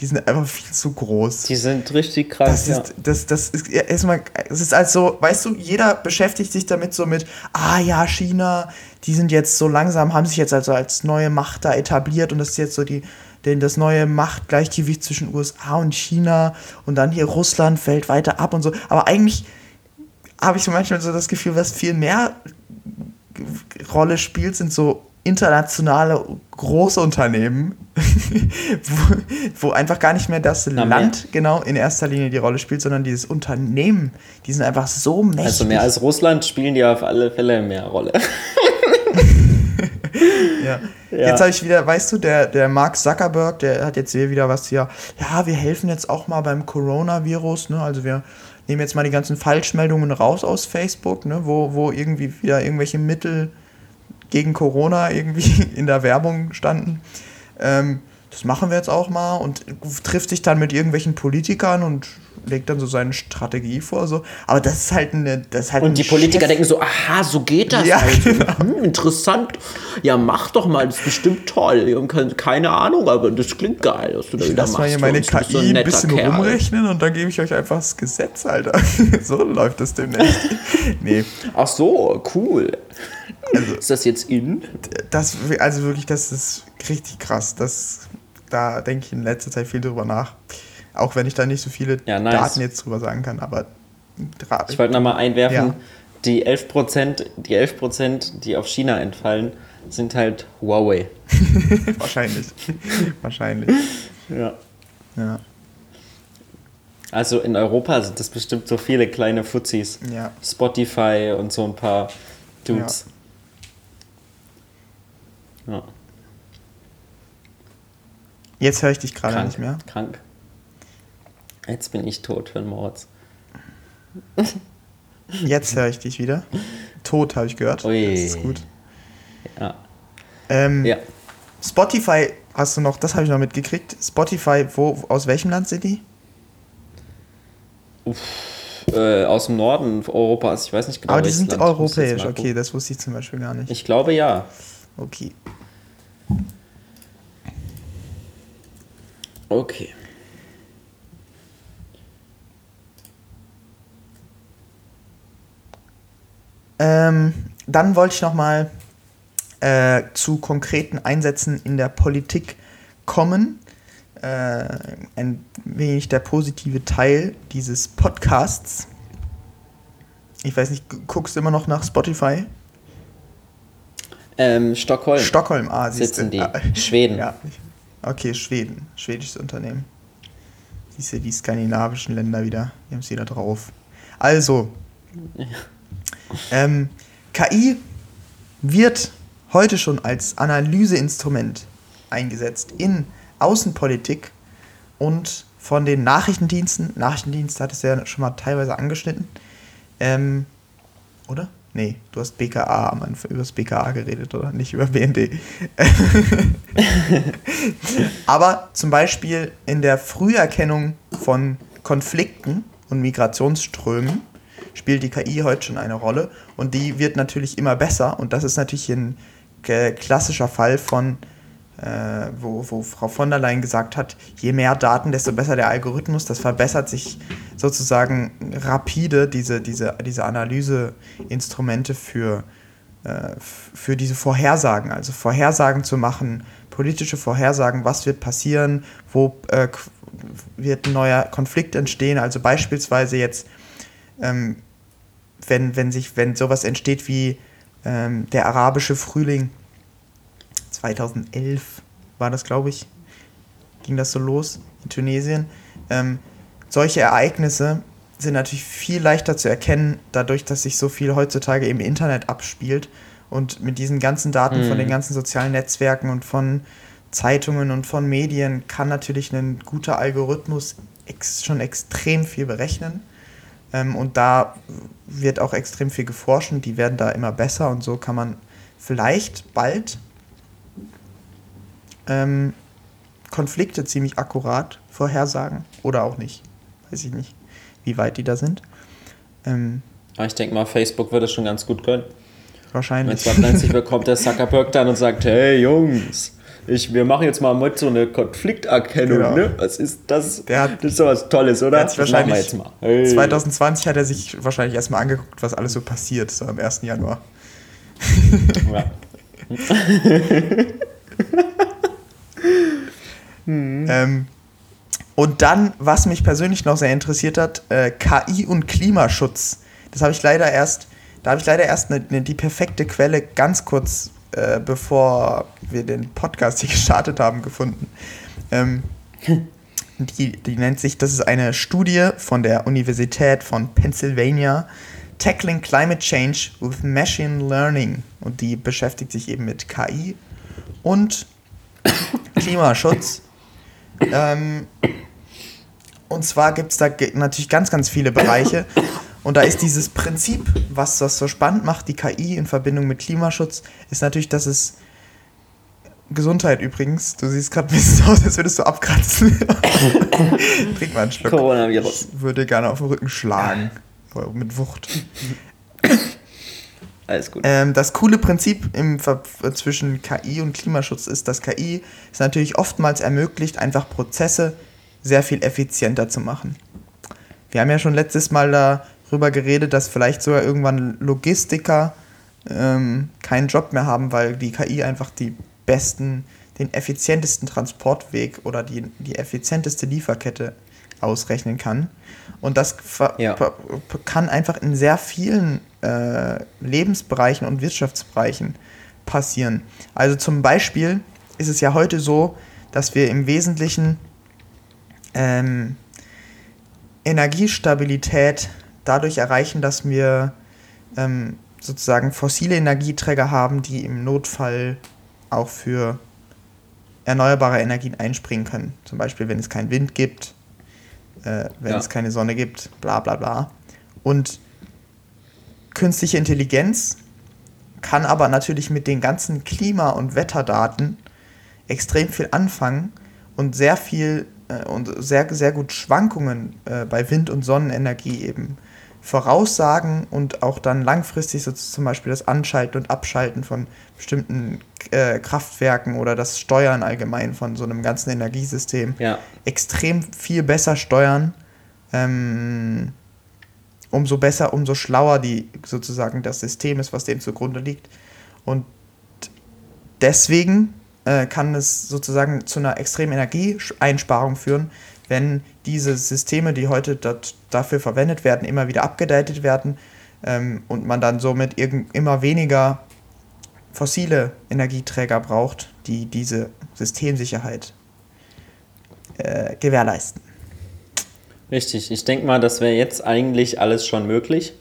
Die sind einfach viel zu groß. Die sind richtig krass. Das ist, ja. das, das ist erstmal, es ist also, weißt du, jeder beschäftigt sich damit so mit, ah ja, China, die sind jetzt so langsam, haben sich jetzt also als neue Macht da etabliert und das ist jetzt so die denn das neue Machtgleichgewicht zwischen USA und China und dann hier Russland fällt weiter ab und so. Aber eigentlich habe ich so manchmal so das Gefühl, was viel mehr Rolle spielt, sind so internationale Großunternehmen, wo, wo, einfach gar nicht mehr das Na, Land mehr. genau in erster Linie die Rolle spielt, sondern dieses Unternehmen. Die sind einfach so mächtig. Also mehr als Russland spielen die auf alle Fälle mehr Rolle. ja. ja. Jetzt habe ich wieder, weißt du, der, der Mark Zuckerberg, der hat jetzt hier wieder was hier, ja, wir helfen jetzt auch mal beim Coronavirus, ne? Also wir nehmen jetzt mal die ganzen Falschmeldungen raus aus Facebook, ne? Wo, wo irgendwie wieder irgendwelche Mittel gegen Corona irgendwie in der Werbung standen. Ähm, das machen wir jetzt auch mal und trifft sich dann mit irgendwelchen Politikern und legt dann so seine Strategie vor. So. Aber das ist halt eine. Das halt und die Politiker Chef. denken so: Aha, so geht das. Ja, halt. genau. hm, interessant. Ja, mach doch mal, das ist bestimmt toll. Keine Ahnung, aber das klingt geil, dass du da ich wieder lass machst. mal hier meine KI so ein, ein bisschen Kerl. rumrechnen und dann gebe ich euch einfach das Gesetz, Alter. so läuft das demnächst. nee. Ach so, cool. Also, ist das jetzt in? Das, also wirklich, das ist richtig krass. Das, da denke ich in letzter Zeit viel drüber nach. Auch wenn ich da nicht so viele ja, nice. Daten jetzt drüber sagen kann, aber. Ich wollte nochmal einwerfen, ja. die 11%, die 11%, die auf China entfallen, sind halt Huawei. Wahrscheinlich. Wahrscheinlich. Ja. Ja. Also in Europa sind das bestimmt so viele kleine Fuzis. Ja. Spotify und so ein paar Dudes. Ja. ja. Jetzt höre ich dich gerade nicht mehr. Krank. Jetzt bin ich tot für den Mords. Jetzt höre ich dich wieder. Tot habe ich gehört. Ui. Das ist gut. Ja. Ähm, ja. Spotify hast du noch, das habe ich noch mitgekriegt. Spotify, wo, aus welchem Land sind die? Uff, äh, aus dem Norden Europas, ich weiß nicht genau. Aber die sind Land europäisch, okay, das wusste ich zum Beispiel gar nicht. Ich glaube ja. Okay. Okay. Ähm, dann wollte ich noch mal äh, zu konkreten Einsätzen in der Politik kommen. Äh, ein wenig der positive Teil dieses Podcasts. Ich weiß nicht, guckst du immer noch nach Spotify? Ähm, Stockholm. Stockholm, ah, sitzen die. Ah, Schweden. Ja. Okay, Schweden. Schwedisches Unternehmen. Siehst du die skandinavischen Länder wieder? Die haben es wieder drauf. Also, ja. Ähm, KI wird heute schon als Analyseinstrument eingesetzt in Außenpolitik und von den Nachrichtendiensten. Nachrichtendienst hat es ja schon mal teilweise angeschnitten. Ähm, oder? Nee, du hast BKA am Anfang über das BKA geredet, oder? Nicht über BND. Aber zum Beispiel in der Früherkennung von Konflikten und Migrationsströmen spielt die KI heute schon eine Rolle und die wird natürlich immer besser und das ist natürlich ein klassischer Fall von, äh, wo, wo Frau von der Leyen gesagt hat, je mehr Daten, desto besser der Algorithmus. Das verbessert sich sozusagen rapide, diese, diese, diese Analyseinstrumente für, äh, für diese Vorhersagen. Also Vorhersagen zu machen, politische Vorhersagen, was wird passieren, wo äh, wird ein neuer Konflikt entstehen. Also beispielsweise jetzt, ähm, wenn, wenn, sich, wenn sowas entsteht wie ähm, der arabische Frühling 2011 war das, glaube ich, ging das so los in Tunesien. Ähm, solche Ereignisse sind natürlich viel leichter zu erkennen, dadurch, dass sich so viel heutzutage im Internet abspielt und mit diesen ganzen Daten mhm. von den mhm. ganzen sozialen Netzwerken und von Zeitungen und von Medien kann natürlich ein guter Algorithmus ex schon extrem viel berechnen. Ähm, und da wird auch extrem viel geforscht und die werden da immer besser und so kann man vielleicht bald ähm, Konflikte ziemlich akkurat vorhersagen oder auch nicht. Weiß ich nicht, wie weit die da sind. Ähm, ich denke mal, Facebook würde es schon ganz gut können. Wahrscheinlich. Wenn 2020 kommt der Zuckerberg dann und sagt, hey Jungs, ich, wir machen jetzt mal mit so eine Konflikterkennung, genau. ne? Was ist das? Der hat, das ist sowas Tolles, oder? Das wahrscheinlich, jetzt mal. Hey. 2020 hat er sich wahrscheinlich erstmal angeguckt, was alles so passiert, so am 1. Januar. Ja. mhm. ähm, und dann, was mich persönlich noch sehr interessiert hat, äh, KI und Klimaschutz. Das habe ich leider erst, da habe ich leider erst eine, eine, die perfekte Quelle ganz kurz äh, bevor wir den Podcast hier gestartet haben, gefunden. Ähm, die, die nennt sich, das ist eine Studie von der Universität von Pennsylvania, Tackling Climate Change with Machine Learning. Und die beschäftigt sich eben mit KI und Klimaschutz. ähm, und zwar gibt es da natürlich ganz, ganz viele Bereiche. Und da ist dieses Prinzip, was das so spannend macht, die KI in Verbindung mit Klimaschutz, ist natürlich, dass es Gesundheit übrigens. Du siehst gerade ein bisschen aus, als würdest du abkratzen. Trink mal einen Schluck. Coronavirus. Ich würde gerne auf den Rücken schlagen. Mit Wucht. Alles gut. Ähm, das coole Prinzip im Ver zwischen KI und Klimaschutz ist, dass KI es natürlich oftmals ermöglicht, einfach Prozesse sehr viel effizienter zu machen. Wir haben ja schon letztes Mal da drüber geredet, dass vielleicht sogar irgendwann Logistiker ähm, keinen Job mehr haben, weil die KI einfach die besten, den effizientesten Transportweg oder die, die effizienteste Lieferkette ausrechnen kann. Und das ja. kann einfach in sehr vielen äh, Lebensbereichen und Wirtschaftsbereichen passieren. Also zum Beispiel ist es ja heute so, dass wir im Wesentlichen ähm, Energiestabilität dadurch erreichen, dass wir ähm, sozusagen fossile Energieträger haben, die im Notfall auch für erneuerbare Energien einspringen können. Zum Beispiel, wenn es keinen Wind gibt, äh, wenn ja. es keine Sonne gibt, bla bla bla. Und künstliche Intelligenz kann aber natürlich mit den ganzen Klima- und Wetterdaten extrem viel anfangen und sehr viel äh, und sehr, sehr gut Schwankungen äh, bei Wind- und Sonnenenergie eben voraussagen und auch dann langfristig so zum Beispiel das Anschalten und Abschalten von bestimmten äh, Kraftwerken oder das Steuern allgemein von so einem ganzen Energiesystem ja. extrem viel besser steuern. Ähm, umso besser, umso schlauer die sozusagen das System ist, was dem zugrunde liegt. Und deswegen äh, kann es sozusagen zu einer extremen Energieeinsparung führen, wenn diese Systeme, die heute dort dafür verwendet werden, immer wieder abgedatet werden ähm, und man dann somit immer weniger fossile Energieträger braucht, die diese Systemsicherheit äh, gewährleisten. Richtig, ich denke mal, das wäre jetzt eigentlich alles schon möglich.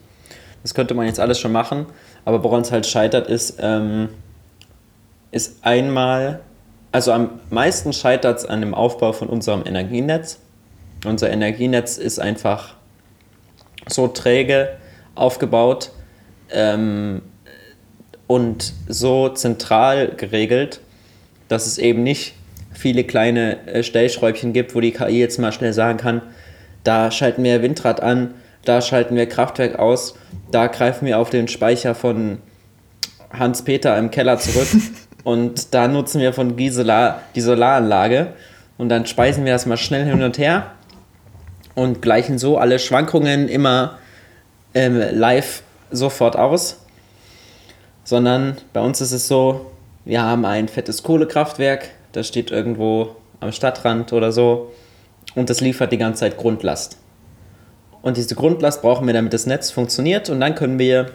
Das könnte man jetzt alles schon machen, aber woran es halt scheitert, ist, ähm, ist einmal also am meisten scheitert es an dem Aufbau von unserem Energienetz. Unser Energienetz ist einfach so träge aufgebaut ähm, und so zentral geregelt, dass es eben nicht viele kleine äh, Stellschräubchen gibt, wo die KI jetzt mal schnell sagen kann, da schalten wir Windrad an, da schalten wir Kraftwerk aus, da greifen wir auf den Speicher von Hans-Peter im Keller zurück Und da nutzen wir von Gisela die Solaranlage. Und dann speisen wir das mal schnell hin und her. Und gleichen so alle Schwankungen immer ähm, live sofort aus. Sondern bei uns ist es so, wir haben ein fettes Kohlekraftwerk, das steht irgendwo am Stadtrand oder so. Und das liefert die ganze Zeit Grundlast. Und diese Grundlast brauchen wir, damit das Netz funktioniert. Und dann können wir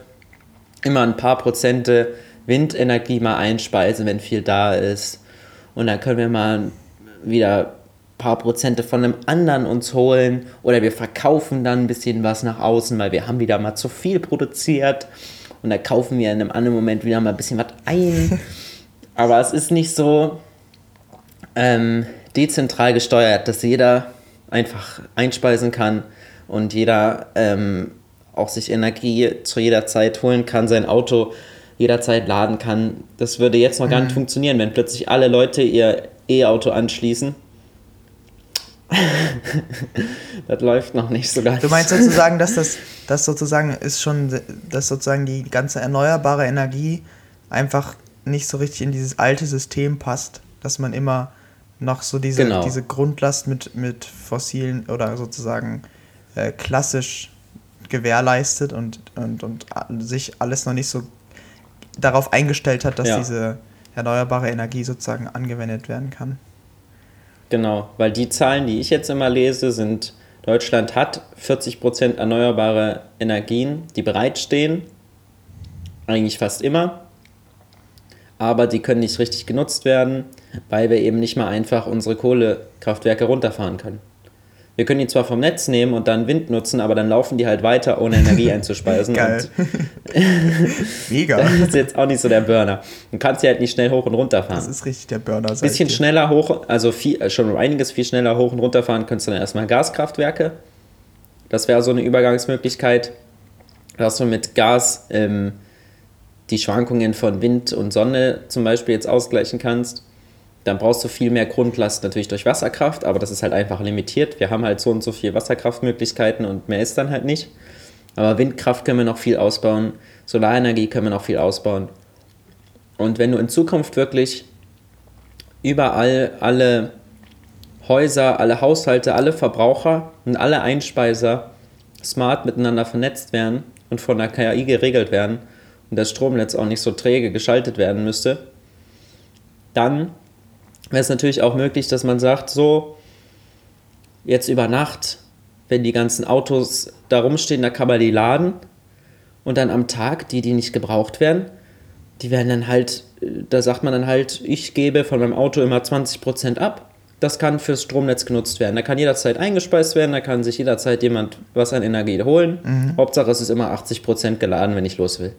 immer ein paar Prozente Windenergie mal einspeisen, wenn viel da ist. Und dann können wir mal wieder ein paar Prozente von einem anderen uns holen oder wir verkaufen dann ein bisschen was nach außen, weil wir haben wieder mal zu viel produziert und dann kaufen wir in einem anderen Moment wieder mal ein bisschen was ein. Aber es ist nicht so ähm, dezentral gesteuert, dass jeder einfach einspeisen kann und jeder ähm, auch sich Energie zu jeder Zeit holen kann, sein Auto jederzeit laden kann. Das würde jetzt noch gar nicht mhm. funktionieren, wenn plötzlich alle Leute ihr E-Auto anschließen. das läuft noch nicht so ganz. Du meinst sozusagen, dass das, das sozusagen ist schon, dass sozusagen die ganze erneuerbare Energie einfach nicht so richtig in dieses alte System passt, dass man immer noch so diese, genau. diese Grundlast mit, mit fossilen oder sozusagen äh, klassisch gewährleistet und, und, und sich alles noch nicht so darauf eingestellt hat, dass ja. diese erneuerbare Energie sozusagen angewendet werden kann. Genau, weil die Zahlen, die ich jetzt immer lese, sind, Deutschland hat 40% erneuerbare Energien, die bereitstehen, eigentlich fast immer, aber die können nicht richtig genutzt werden, weil wir eben nicht mal einfach unsere Kohlekraftwerke runterfahren können. Wir können die zwar vom Netz nehmen und dann Wind nutzen, aber dann laufen die halt weiter, ohne Energie einzuspeisen. Geil. Mega. Das ist jetzt auch nicht so der Burner. Du kannst die halt nicht schnell hoch und runter fahren. Das ist richtig der Burner. Ein bisschen dir. schneller hoch, also viel, schon einiges viel schneller hoch und runter fahren könntest du dann erstmal Gaskraftwerke. Das wäre so eine Übergangsmöglichkeit, dass du mit Gas ähm, die Schwankungen von Wind und Sonne zum Beispiel jetzt ausgleichen kannst. Dann brauchst du viel mehr Grundlast natürlich durch Wasserkraft, aber das ist halt einfach limitiert. Wir haben halt so und so viele Wasserkraftmöglichkeiten und mehr ist dann halt nicht. Aber Windkraft können wir noch viel ausbauen, Solarenergie können wir noch viel ausbauen. Und wenn du in Zukunft wirklich überall alle Häuser, alle Haushalte, alle Verbraucher und alle Einspeiser smart miteinander vernetzt werden und von der KI geregelt werden und das Stromnetz auch nicht so träge geschaltet werden müsste, dann wäre es natürlich auch möglich, dass man sagt, so, jetzt über Nacht, wenn die ganzen Autos da rumstehen, da kann man die laden. Und dann am Tag, die, die nicht gebraucht werden, die werden dann halt, da sagt man dann halt, ich gebe von meinem Auto immer 20% ab. Das kann fürs Stromnetz genutzt werden. Da kann jederzeit eingespeist werden, da kann sich jederzeit jemand was an Energie holen. Mhm. Hauptsache es ist immer 80% geladen, wenn ich los will.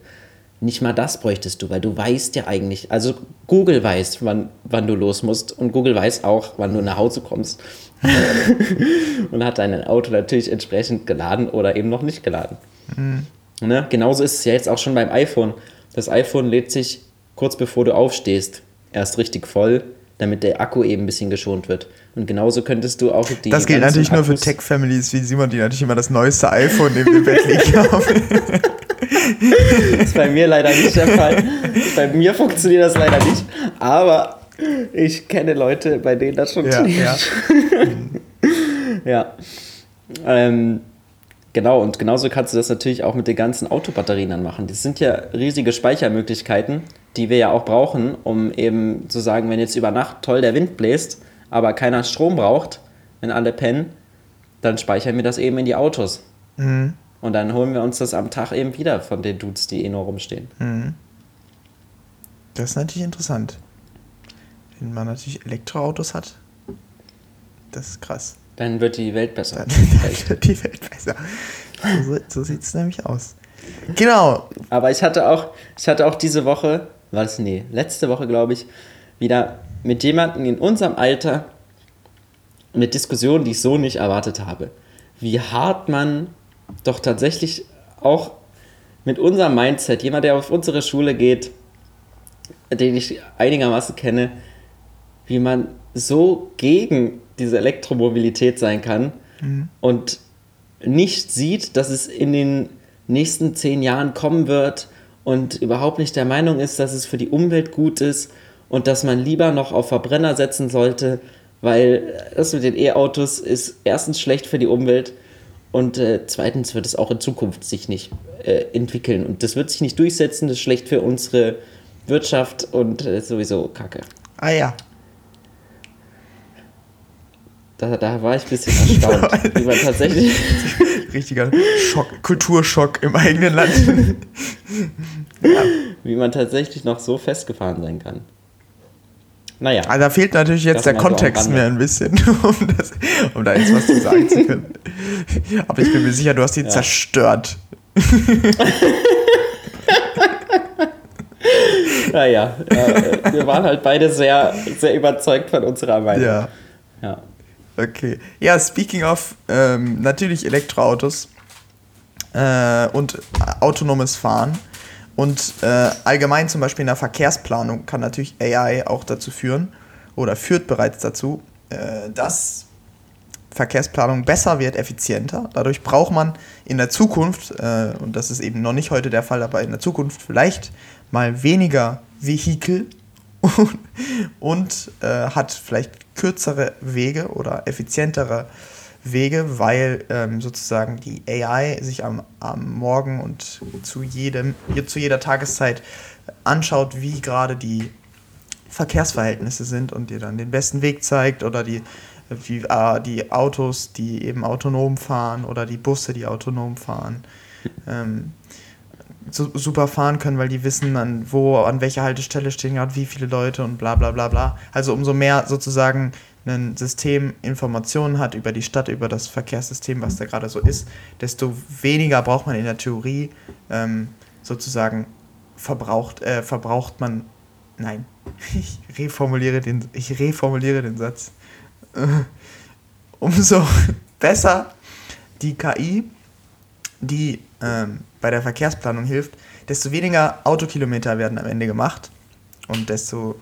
Nicht mal das bräuchtest du, weil du weißt ja eigentlich, also Google weiß, wann, wann du los musst und Google weiß auch, wann du nach Hause kommst. und hat dein Auto natürlich entsprechend geladen oder eben noch nicht geladen. Mhm. Ne? Genauso ist es ja jetzt auch schon beim iPhone. Das iPhone lädt sich kurz bevor du aufstehst erst richtig voll, damit der Akku eben ein bisschen geschont wird. Und genauso könntest du auch die. Das gilt natürlich Akkus nur für Tech-Families wie Simon, die natürlich immer das neueste iPhone neben dem Bett liegen haben. das ist bei mir leider nicht der Fall. Bei mir funktioniert das leider nicht. Aber ich kenne Leute, bei denen das schon ja, Ja. ja. Ähm, Genau, und genauso kannst du das natürlich auch mit den ganzen Autobatterien dann machen. Das sind ja riesige Speichermöglichkeiten, die wir ja auch brauchen, um eben zu sagen, wenn jetzt über Nacht toll der Wind bläst, aber keiner Strom braucht, wenn alle pennen, dann speichern wir das eben in die Autos. Mhm. Und dann holen wir uns das am Tag eben wieder von den Dudes, die eh nur rumstehen. Mhm. Das ist natürlich interessant. Wenn man natürlich Elektroautos hat, das ist krass. Dann wird die Welt besser. Dann, wird die Welt besser. So, so sieht es nämlich aus. Genau. Aber ich hatte auch, ich hatte auch diese Woche, war das nee, letzte Woche glaube ich, wieder mit jemandem in unserem Alter eine Diskussion, die ich so nicht erwartet habe. Wie hart man doch tatsächlich auch mit unserem Mindset, jemand, der auf unsere Schule geht, den ich einigermaßen kenne, wie man so gegen diese Elektromobilität sein kann mhm. und nicht sieht, dass es in den nächsten zehn Jahren kommen wird und überhaupt nicht der Meinung ist, dass es für die Umwelt gut ist und dass man lieber noch auf Verbrenner setzen sollte, weil das mit den E-Autos ist erstens schlecht für die Umwelt und äh, zweitens wird es auch in Zukunft sich nicht äh, entwickeln und das wird sich nicht durchsetzen, das ist schlecht für unsere Wirtschaft und äh, sowieso Kacke. Ah ja, da, da war ich ein bisschen erstaunt, wie man tatsächlich. Richtiger Schock, Kulturschock im eigenen Land. ja. Wie man tatsächlich noch so festgefahren sein kann. Naja. Also da fehlt natürlich jetzt der Kontext so mir ein bisschen, um, das, um, da jetzt was zu sagen zu können. Aber ich bin mir sicher, du hast ihn ja. zerstört. naja, äh, wir waren halt beide sehr, sehr überzeugt von unserer Meinung. Ja. ja. Okay. Ja, speaking of, ähm, natürlich Elektroautos äh, und autonomes Fahren. Und äh, allgemein zum Beispiel in der Verkehrsplanung kann natürlich AI auch dazu führen oder führt bereits dazu, äh, dass Verkehrsplanung besser wird, effizienter. Dadurch braucht man in der Zukunft, äh, und das ist eben noch nicht heute der Fall, aber in der Zukunft vielleicht mal weniger Vehikel und, und äh, hat vielleicht kürzere Wege oder effizientere Wege, weil ähm, sozusagen die AI sich am, am Morgen und zu, jedem, zu jeder Tageszeit anschaut, wie gerade die Verkehrsverhältnisse sind und dir dann den besten Weg zeigt oder die, wie, äh, die Autos, die eben autonom fahren oder die Busse, die autonom fahren. Ähm, super fahren können, weil die wissen, an wo, an welcher Haltestelle stehen gerade wie viele Leute und bla bla bla bla. Also umso mehr sozusagen ein System Informationen hat über die Stadt, über das Verkehrssystem, was da gerade so ist, desto weniger braucht man in der Theorie ähm, sozusagen verbraucht, äh, verbraucht man. Nein, ich reformuliere den, ich reformuliere den Satz. umso besser die KI, die ähm, bei der Verkehrsplanung hilft, desto weniger Autokilometer werden am Ende gemacht und desto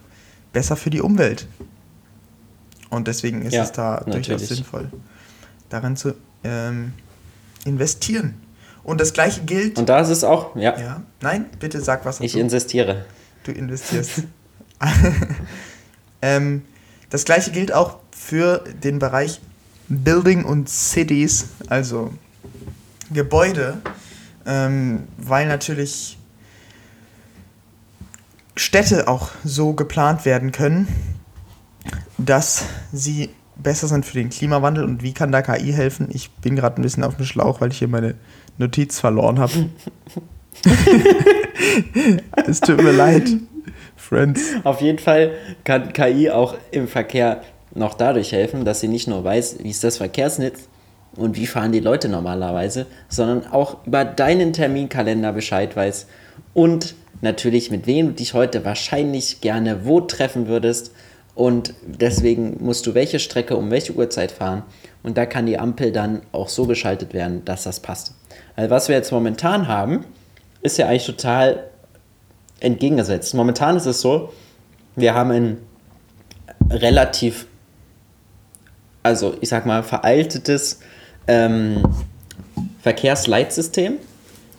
besser für die Umwelt. Und deswegen ist ja, es da natürlich. durchaus sinnvoll, daran zu ähm, investieren. Und das gleiche gilt. Und da ist es auch, ja. ja nein, bitte sag was. Ich investiere. Du investierst. ähm, das gleiche gilt auch für den Bereich Building und Cities, also Gebäude ähm, weil natürlich Städte auch so geplant werden können, dass sie besser sind für den Klimawandel und wie kann da KI helfen? Ich bin gerade ein bisschen auf dem Schlauch, weil ich hier meine Notiz verloren habe. es tut mir leid, Friends. Auf jeden Fall kann KI auch im Verkehr noch dadurch helfen, dass sie nicht nur weiß, wie ist das Verkehrsnetz und wie fahren die Leute normalerweise, sondern auch über deinen Terminkalender Bescheid weiß und natürlich mit wem du dich heute wahrscheinlich gerne wo treffen würdest und deswegen musst du welche Strecke um welche Uhrzeit fahren und da kann die Ampel dann auch so geschaltet werden, dass das passt. Also was wir jetzt momentan haben, ist ja eigentlich total entgegengesetzt. Momentan ist es so, wir haben ein relativ, also ich sag mal, veraltetes ähm, Verkehrsleitsystem.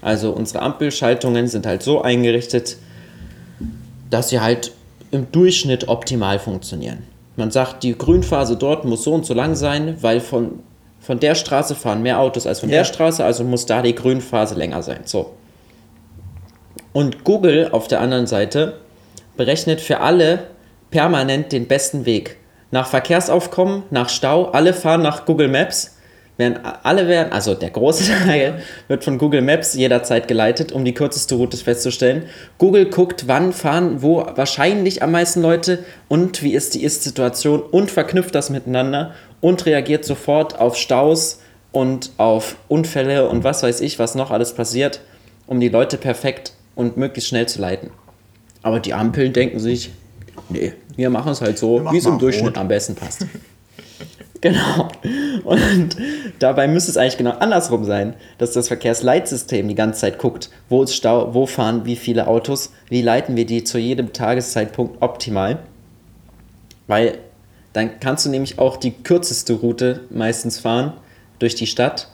Also unsere Ampelschaltungen sind halt so eingerichtet, dass sie halt im Durchschnitt optimal funktionieren. Man sagt, die Grünphase dort muss so und so lang sein, weil von, von der Straße fahren mehr Autos als von ja. der Straße, also muss da die Grünphase länger sein. So. Und Google auf der anderen Seite berechnet für alle permanent den besten Weg. Nach Verkehrsaufkommen, nach Stau, alle fahren nach Google Maps werden alle werden, also der große Teil wird von Google Maps jederzeit geleitet, um die kürzeste Route festzustellen. Google guckt, wann fahren wo wahrscheinlich am meisten Leute und wie ist die Ist-Situation und verknüpft das miteinander und reagiert sofort auf Staus und auf Unfälle und was weiß ich, was noch alles passiert, um die Leute perfekt und möglichst schnell zu leiten. Aber die Ampeln denken sich, nee, wir machen es halt so, wie es im Durchschnitt rot. am besten passt. Genau. Und dabei müsste es eigentlich genau andersrum sein, dass das Verkehrsleitsystem die ganze Zeit guckt, wo ist Stau, wo fahren wie viele Autos, wie leiten wir die zu jedem Tageszeitpunkt optimal. Weil dann kannst du nämlich auch die kürzeste Route meistens fahren durch die Stadt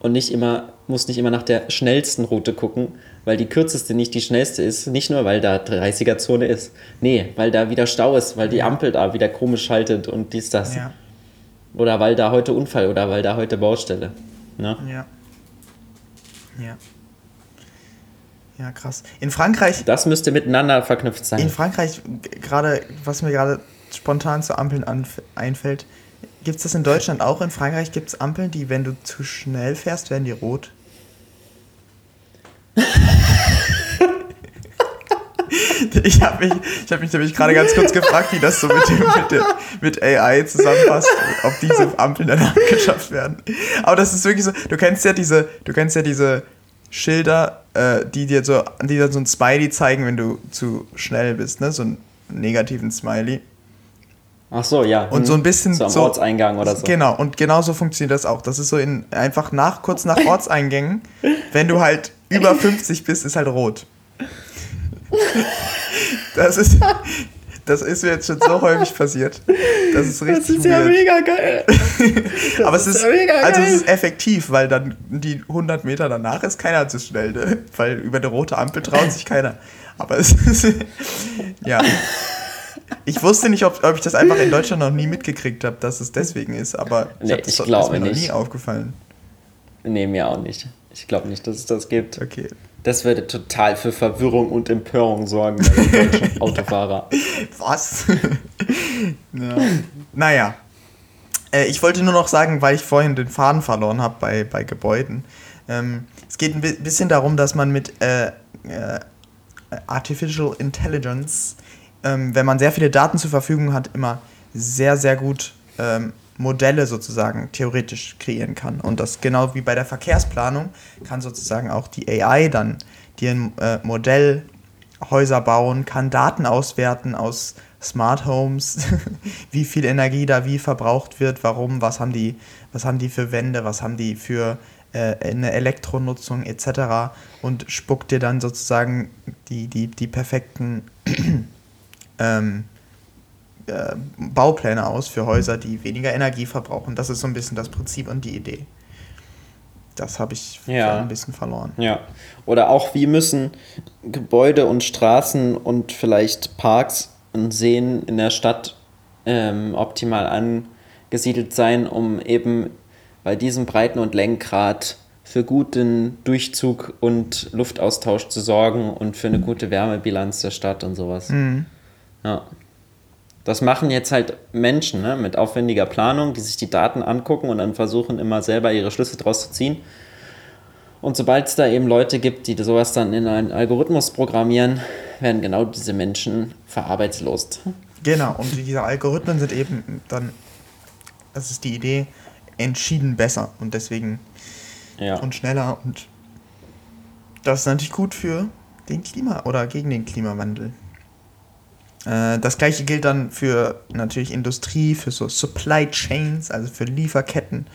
und nicht immer, musst nicht immer nach der schnellsten Route gucken, weil die kürzeste nicht die schnellste ist. Nicht nur, weil da 30er-Zone ist. Nee, weil da wieder Stau ist, weil die Ampel da wieder komisch schaltet und dies, das. Ja. Oder weil da heute Unfall oder weil da heute Baustelle. Ne? Ja. Ja. Ja, krass. In Frankreich. Das müsste miteinander verknüpft sein. In Frankreich, gerade, was mir gerade spontan zu Ampeln einfällt, gibt es das in Deutschland auch? In Frankreich gibt es Ampeln, die, wenn du zu schnell fährst, werden die rot. ich habe mich, hab mich nämlich gerade ganz kurz gefragt, wie das so mit, dem, mit, der, mit AI zusammenpasst, ob diese Ampeln dann abgeschafft werden. Aber das ist wirklich so, du kennst ja diese, du kennst ja diese Schilder, äh, die dir so, die dann so ein Smiley zeigen, wenn du zu schnell bist, ne? So einen negativen Smiley. Ach so, ja. Und so ein bisschen so am so, Ortseingang oder so. Genau, und genau so funktioniert das auch. Das ist so in einfach nach kurz nach Ortseingängen, wenn du halt über 50 bist, ist halt rot. Das ist, das ist mir jetzt schon so häufig passiert. Das ist richtig. Das ist ja mega geil. Aber es ist, ist ja mega also es ist effektiv, weil dann die 100 Meter danach ist keiner zu schnell, ne? weil über die rote Ampel traut sich keiner. Aber es ist ja. Ich wusste nicht, ob, ob ich das einfach in Deutschland noch nie mitgekriegt habe, dass es deswegen ist, aber ich nee, das, ich das ist mir noch nie aufgefallen. Nee, mir auch nicht. Ich glaube nicht, dass es das gibt. Okay. Das würde total für Verwirrung und Empörung sorgen bei deutschen Autofahrer. Was? ja. Naja. Äh, ich wollte nur noch sagen, weil ich vorhin den Faden verloren habe bei, bei Gebäuden. Ähm, es geht ein bisschen darum, dass man mit äh, äh, Artificial Intelligence, ähm, wenn man sehr viele Daten zur Verfügung hat, immer sehr, sehr gut ähm, Modelle sozusagen theoretisch kreieren kann. Und das genau wie bei der Verkehrsplanung kann sozusagen auch die AI dann dir ein äh, Modell Häuser bauen, kann Daten auswerten aus Smart Homes, wie viel Energie da wie verbraucht wird, warum, was haben die, was haben die für Wände, was haben die für äh, eine Elektronutzung etc. und spuckt dir dann sozusagen die, die, die perfekten ähm, äh, Baupläne aus für Häuser, die weniger Energie verbrauchen. Das ist so ein bisschen das Prinzip und die Idee. Das habe ich ja. ein bisschen verloren. Ja. Oder auch, wie müssen Gebäude und Straßen und vielleicht Parks und Seen in der Stadt ähm, optimal angesiedelt sein, um eben bei diesem Breiten- und Längengrad für guten Durchzug und Luftaustausch zu sorgen und für eine gute Wärmebilanz der Stadt und sowas. Mhm. Ja. Das machen jetzt halt Menschen ne, mit aufwendiger Planung, die sich die Daten angucken und dann versuchen immer selber ihre Schlüsse draus zu ziehen. Und sobald es da eben Leute gibt, die sowas dann in einen Algorithmus programmieren, werden genau diese Menschen verarbeitslos. Genau, und diese Algorithmen sind eben dann, das ist die Idee, entschieden besser und deswegen ja. und schneller und das ist natürlich gut für den Klima oder gegen den Klimawandel. Äh, das gleiche gilt dann für natürlich Industrie, für so Supply Chains, also für Lieferketten.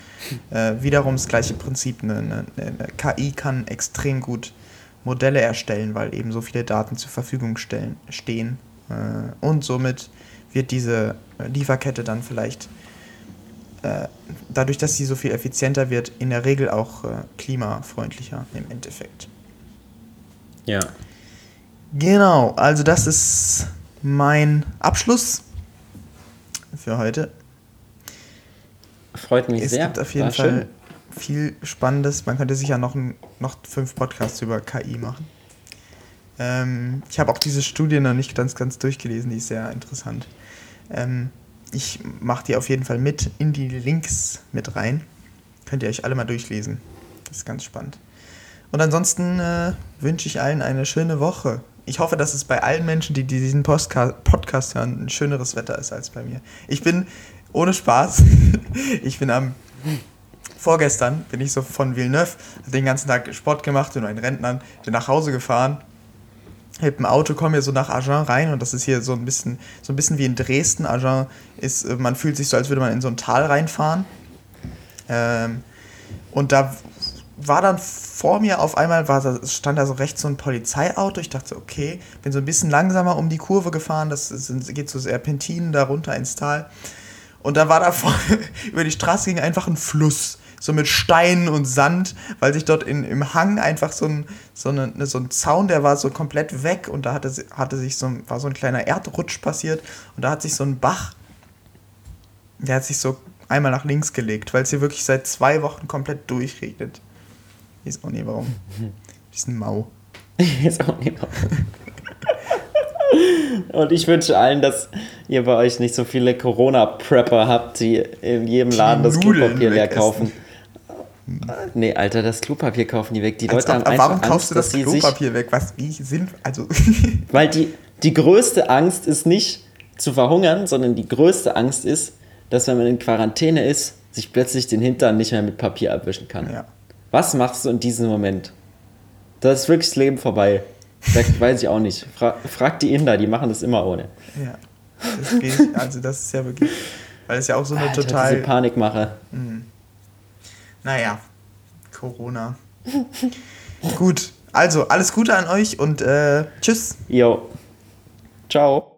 Äh, wiederum das gleiche Prinzip. Eine, eine, eine, KI kann extrem gut Modelle erstellen, weil eben so viele Daten zur Verfügung stellen, stehen. Äh, und somit wird diese Lieferkette dann vielleicht, äh, dadurch, dass sie so viel effizienter wird, in der Regel auch äh, klimafreundlicher im Endeffekt. Ja. Genau, also das ist mein Abschluss für heute. Freut mich es sehr. Es gibt auf jeden War Fall schön. viel Spannendes. Man könnte sicher noch, noch fünf Podcasts über KI machen. Ähm, ich habe auch diese Studie noch nicht ganz, ganz durchgelesen, die ist sehr interessant. Ähm, ich mache die auf jeden Fall mit in die Links mit rein. Könnt ihr euch alle mal durchlesen. Das ist ganz spannend. Und ansonsten äh, wünsche ich allen eine schöne Woche ich hoffe, dass es bei allen Menschen, die, diesen Podcast hören, ein schöneres Wetter ist als bei mir. Ich bin, ohne Spaß, ich bin am vorgestern bin ich so von Villeneuve, den ganzen Tag Sport gemacht und einen Rentner, bin nach Hause gefahren. Mit dem Auto komme hier so nach Agen rein und das ist hier so ein bisschen, so ein bisschen wie in Dresden. Agen ist, man fühlt sich so, als würde man in so ein Tal reinfahren. Ähm, und da war dann vor mir auf einmal, war, stand da so rechts so ein Polizeiauto. Ich dachte, okay, bin so ein bisschen langsamer um die Kurve gefahren. Das sind, geht so Serpentinen da runter ins Tal. Und da war da vor, über die Straße ging einfach ein Fluss. So mit Steinen und Sand, weil sich dort in, im Hang einfach so ein, so, eine, so ein Zaun, der war so komplett weg und da hatte, hatte sich so, war so ein kleiner Erdrutsch passiert und da hat sich so ein Bach, der hat sich so einmal nach links gelegt, weil es hier wirklich seit zwei Wochen komplett durchregnet. Ich weiß auch nicht warum. Bisschen mau. Ich weiß auch nicht warum. Und ich wünsche allen, dass ihr bei euch nicht so viele Corona-Prepper habt, die in jedem Laden das Klopapier leer kaufen. Nee, Alter, das Klopapier kaufen die weg. Die Leute ob, haben einfach Warum kaufst Angst, du das Klopapier weg? Was, wie sind, also... Weil die, die größte Angst ist nicht zu verhungern, sondern die größte Angst ist, dass wenn man in Quarantäne ist, sich plötzlich den Hintern nicht mehr mit Papier abwischen kann. Ja. Was machst du in diesem Moment? Da ist wirklich das Leben vorbei. Da weiß ich auch nicht. Fra frag die Inder, die machen das immer ohne. Ja. Das geht, also das ist ja wirklich, weil es ja auch so eine Alter, total... Diese Panikmache. Mhm. Naja, Corona. Gut, also alles Gute an euch und äh, tschüss. Jo. Ciao.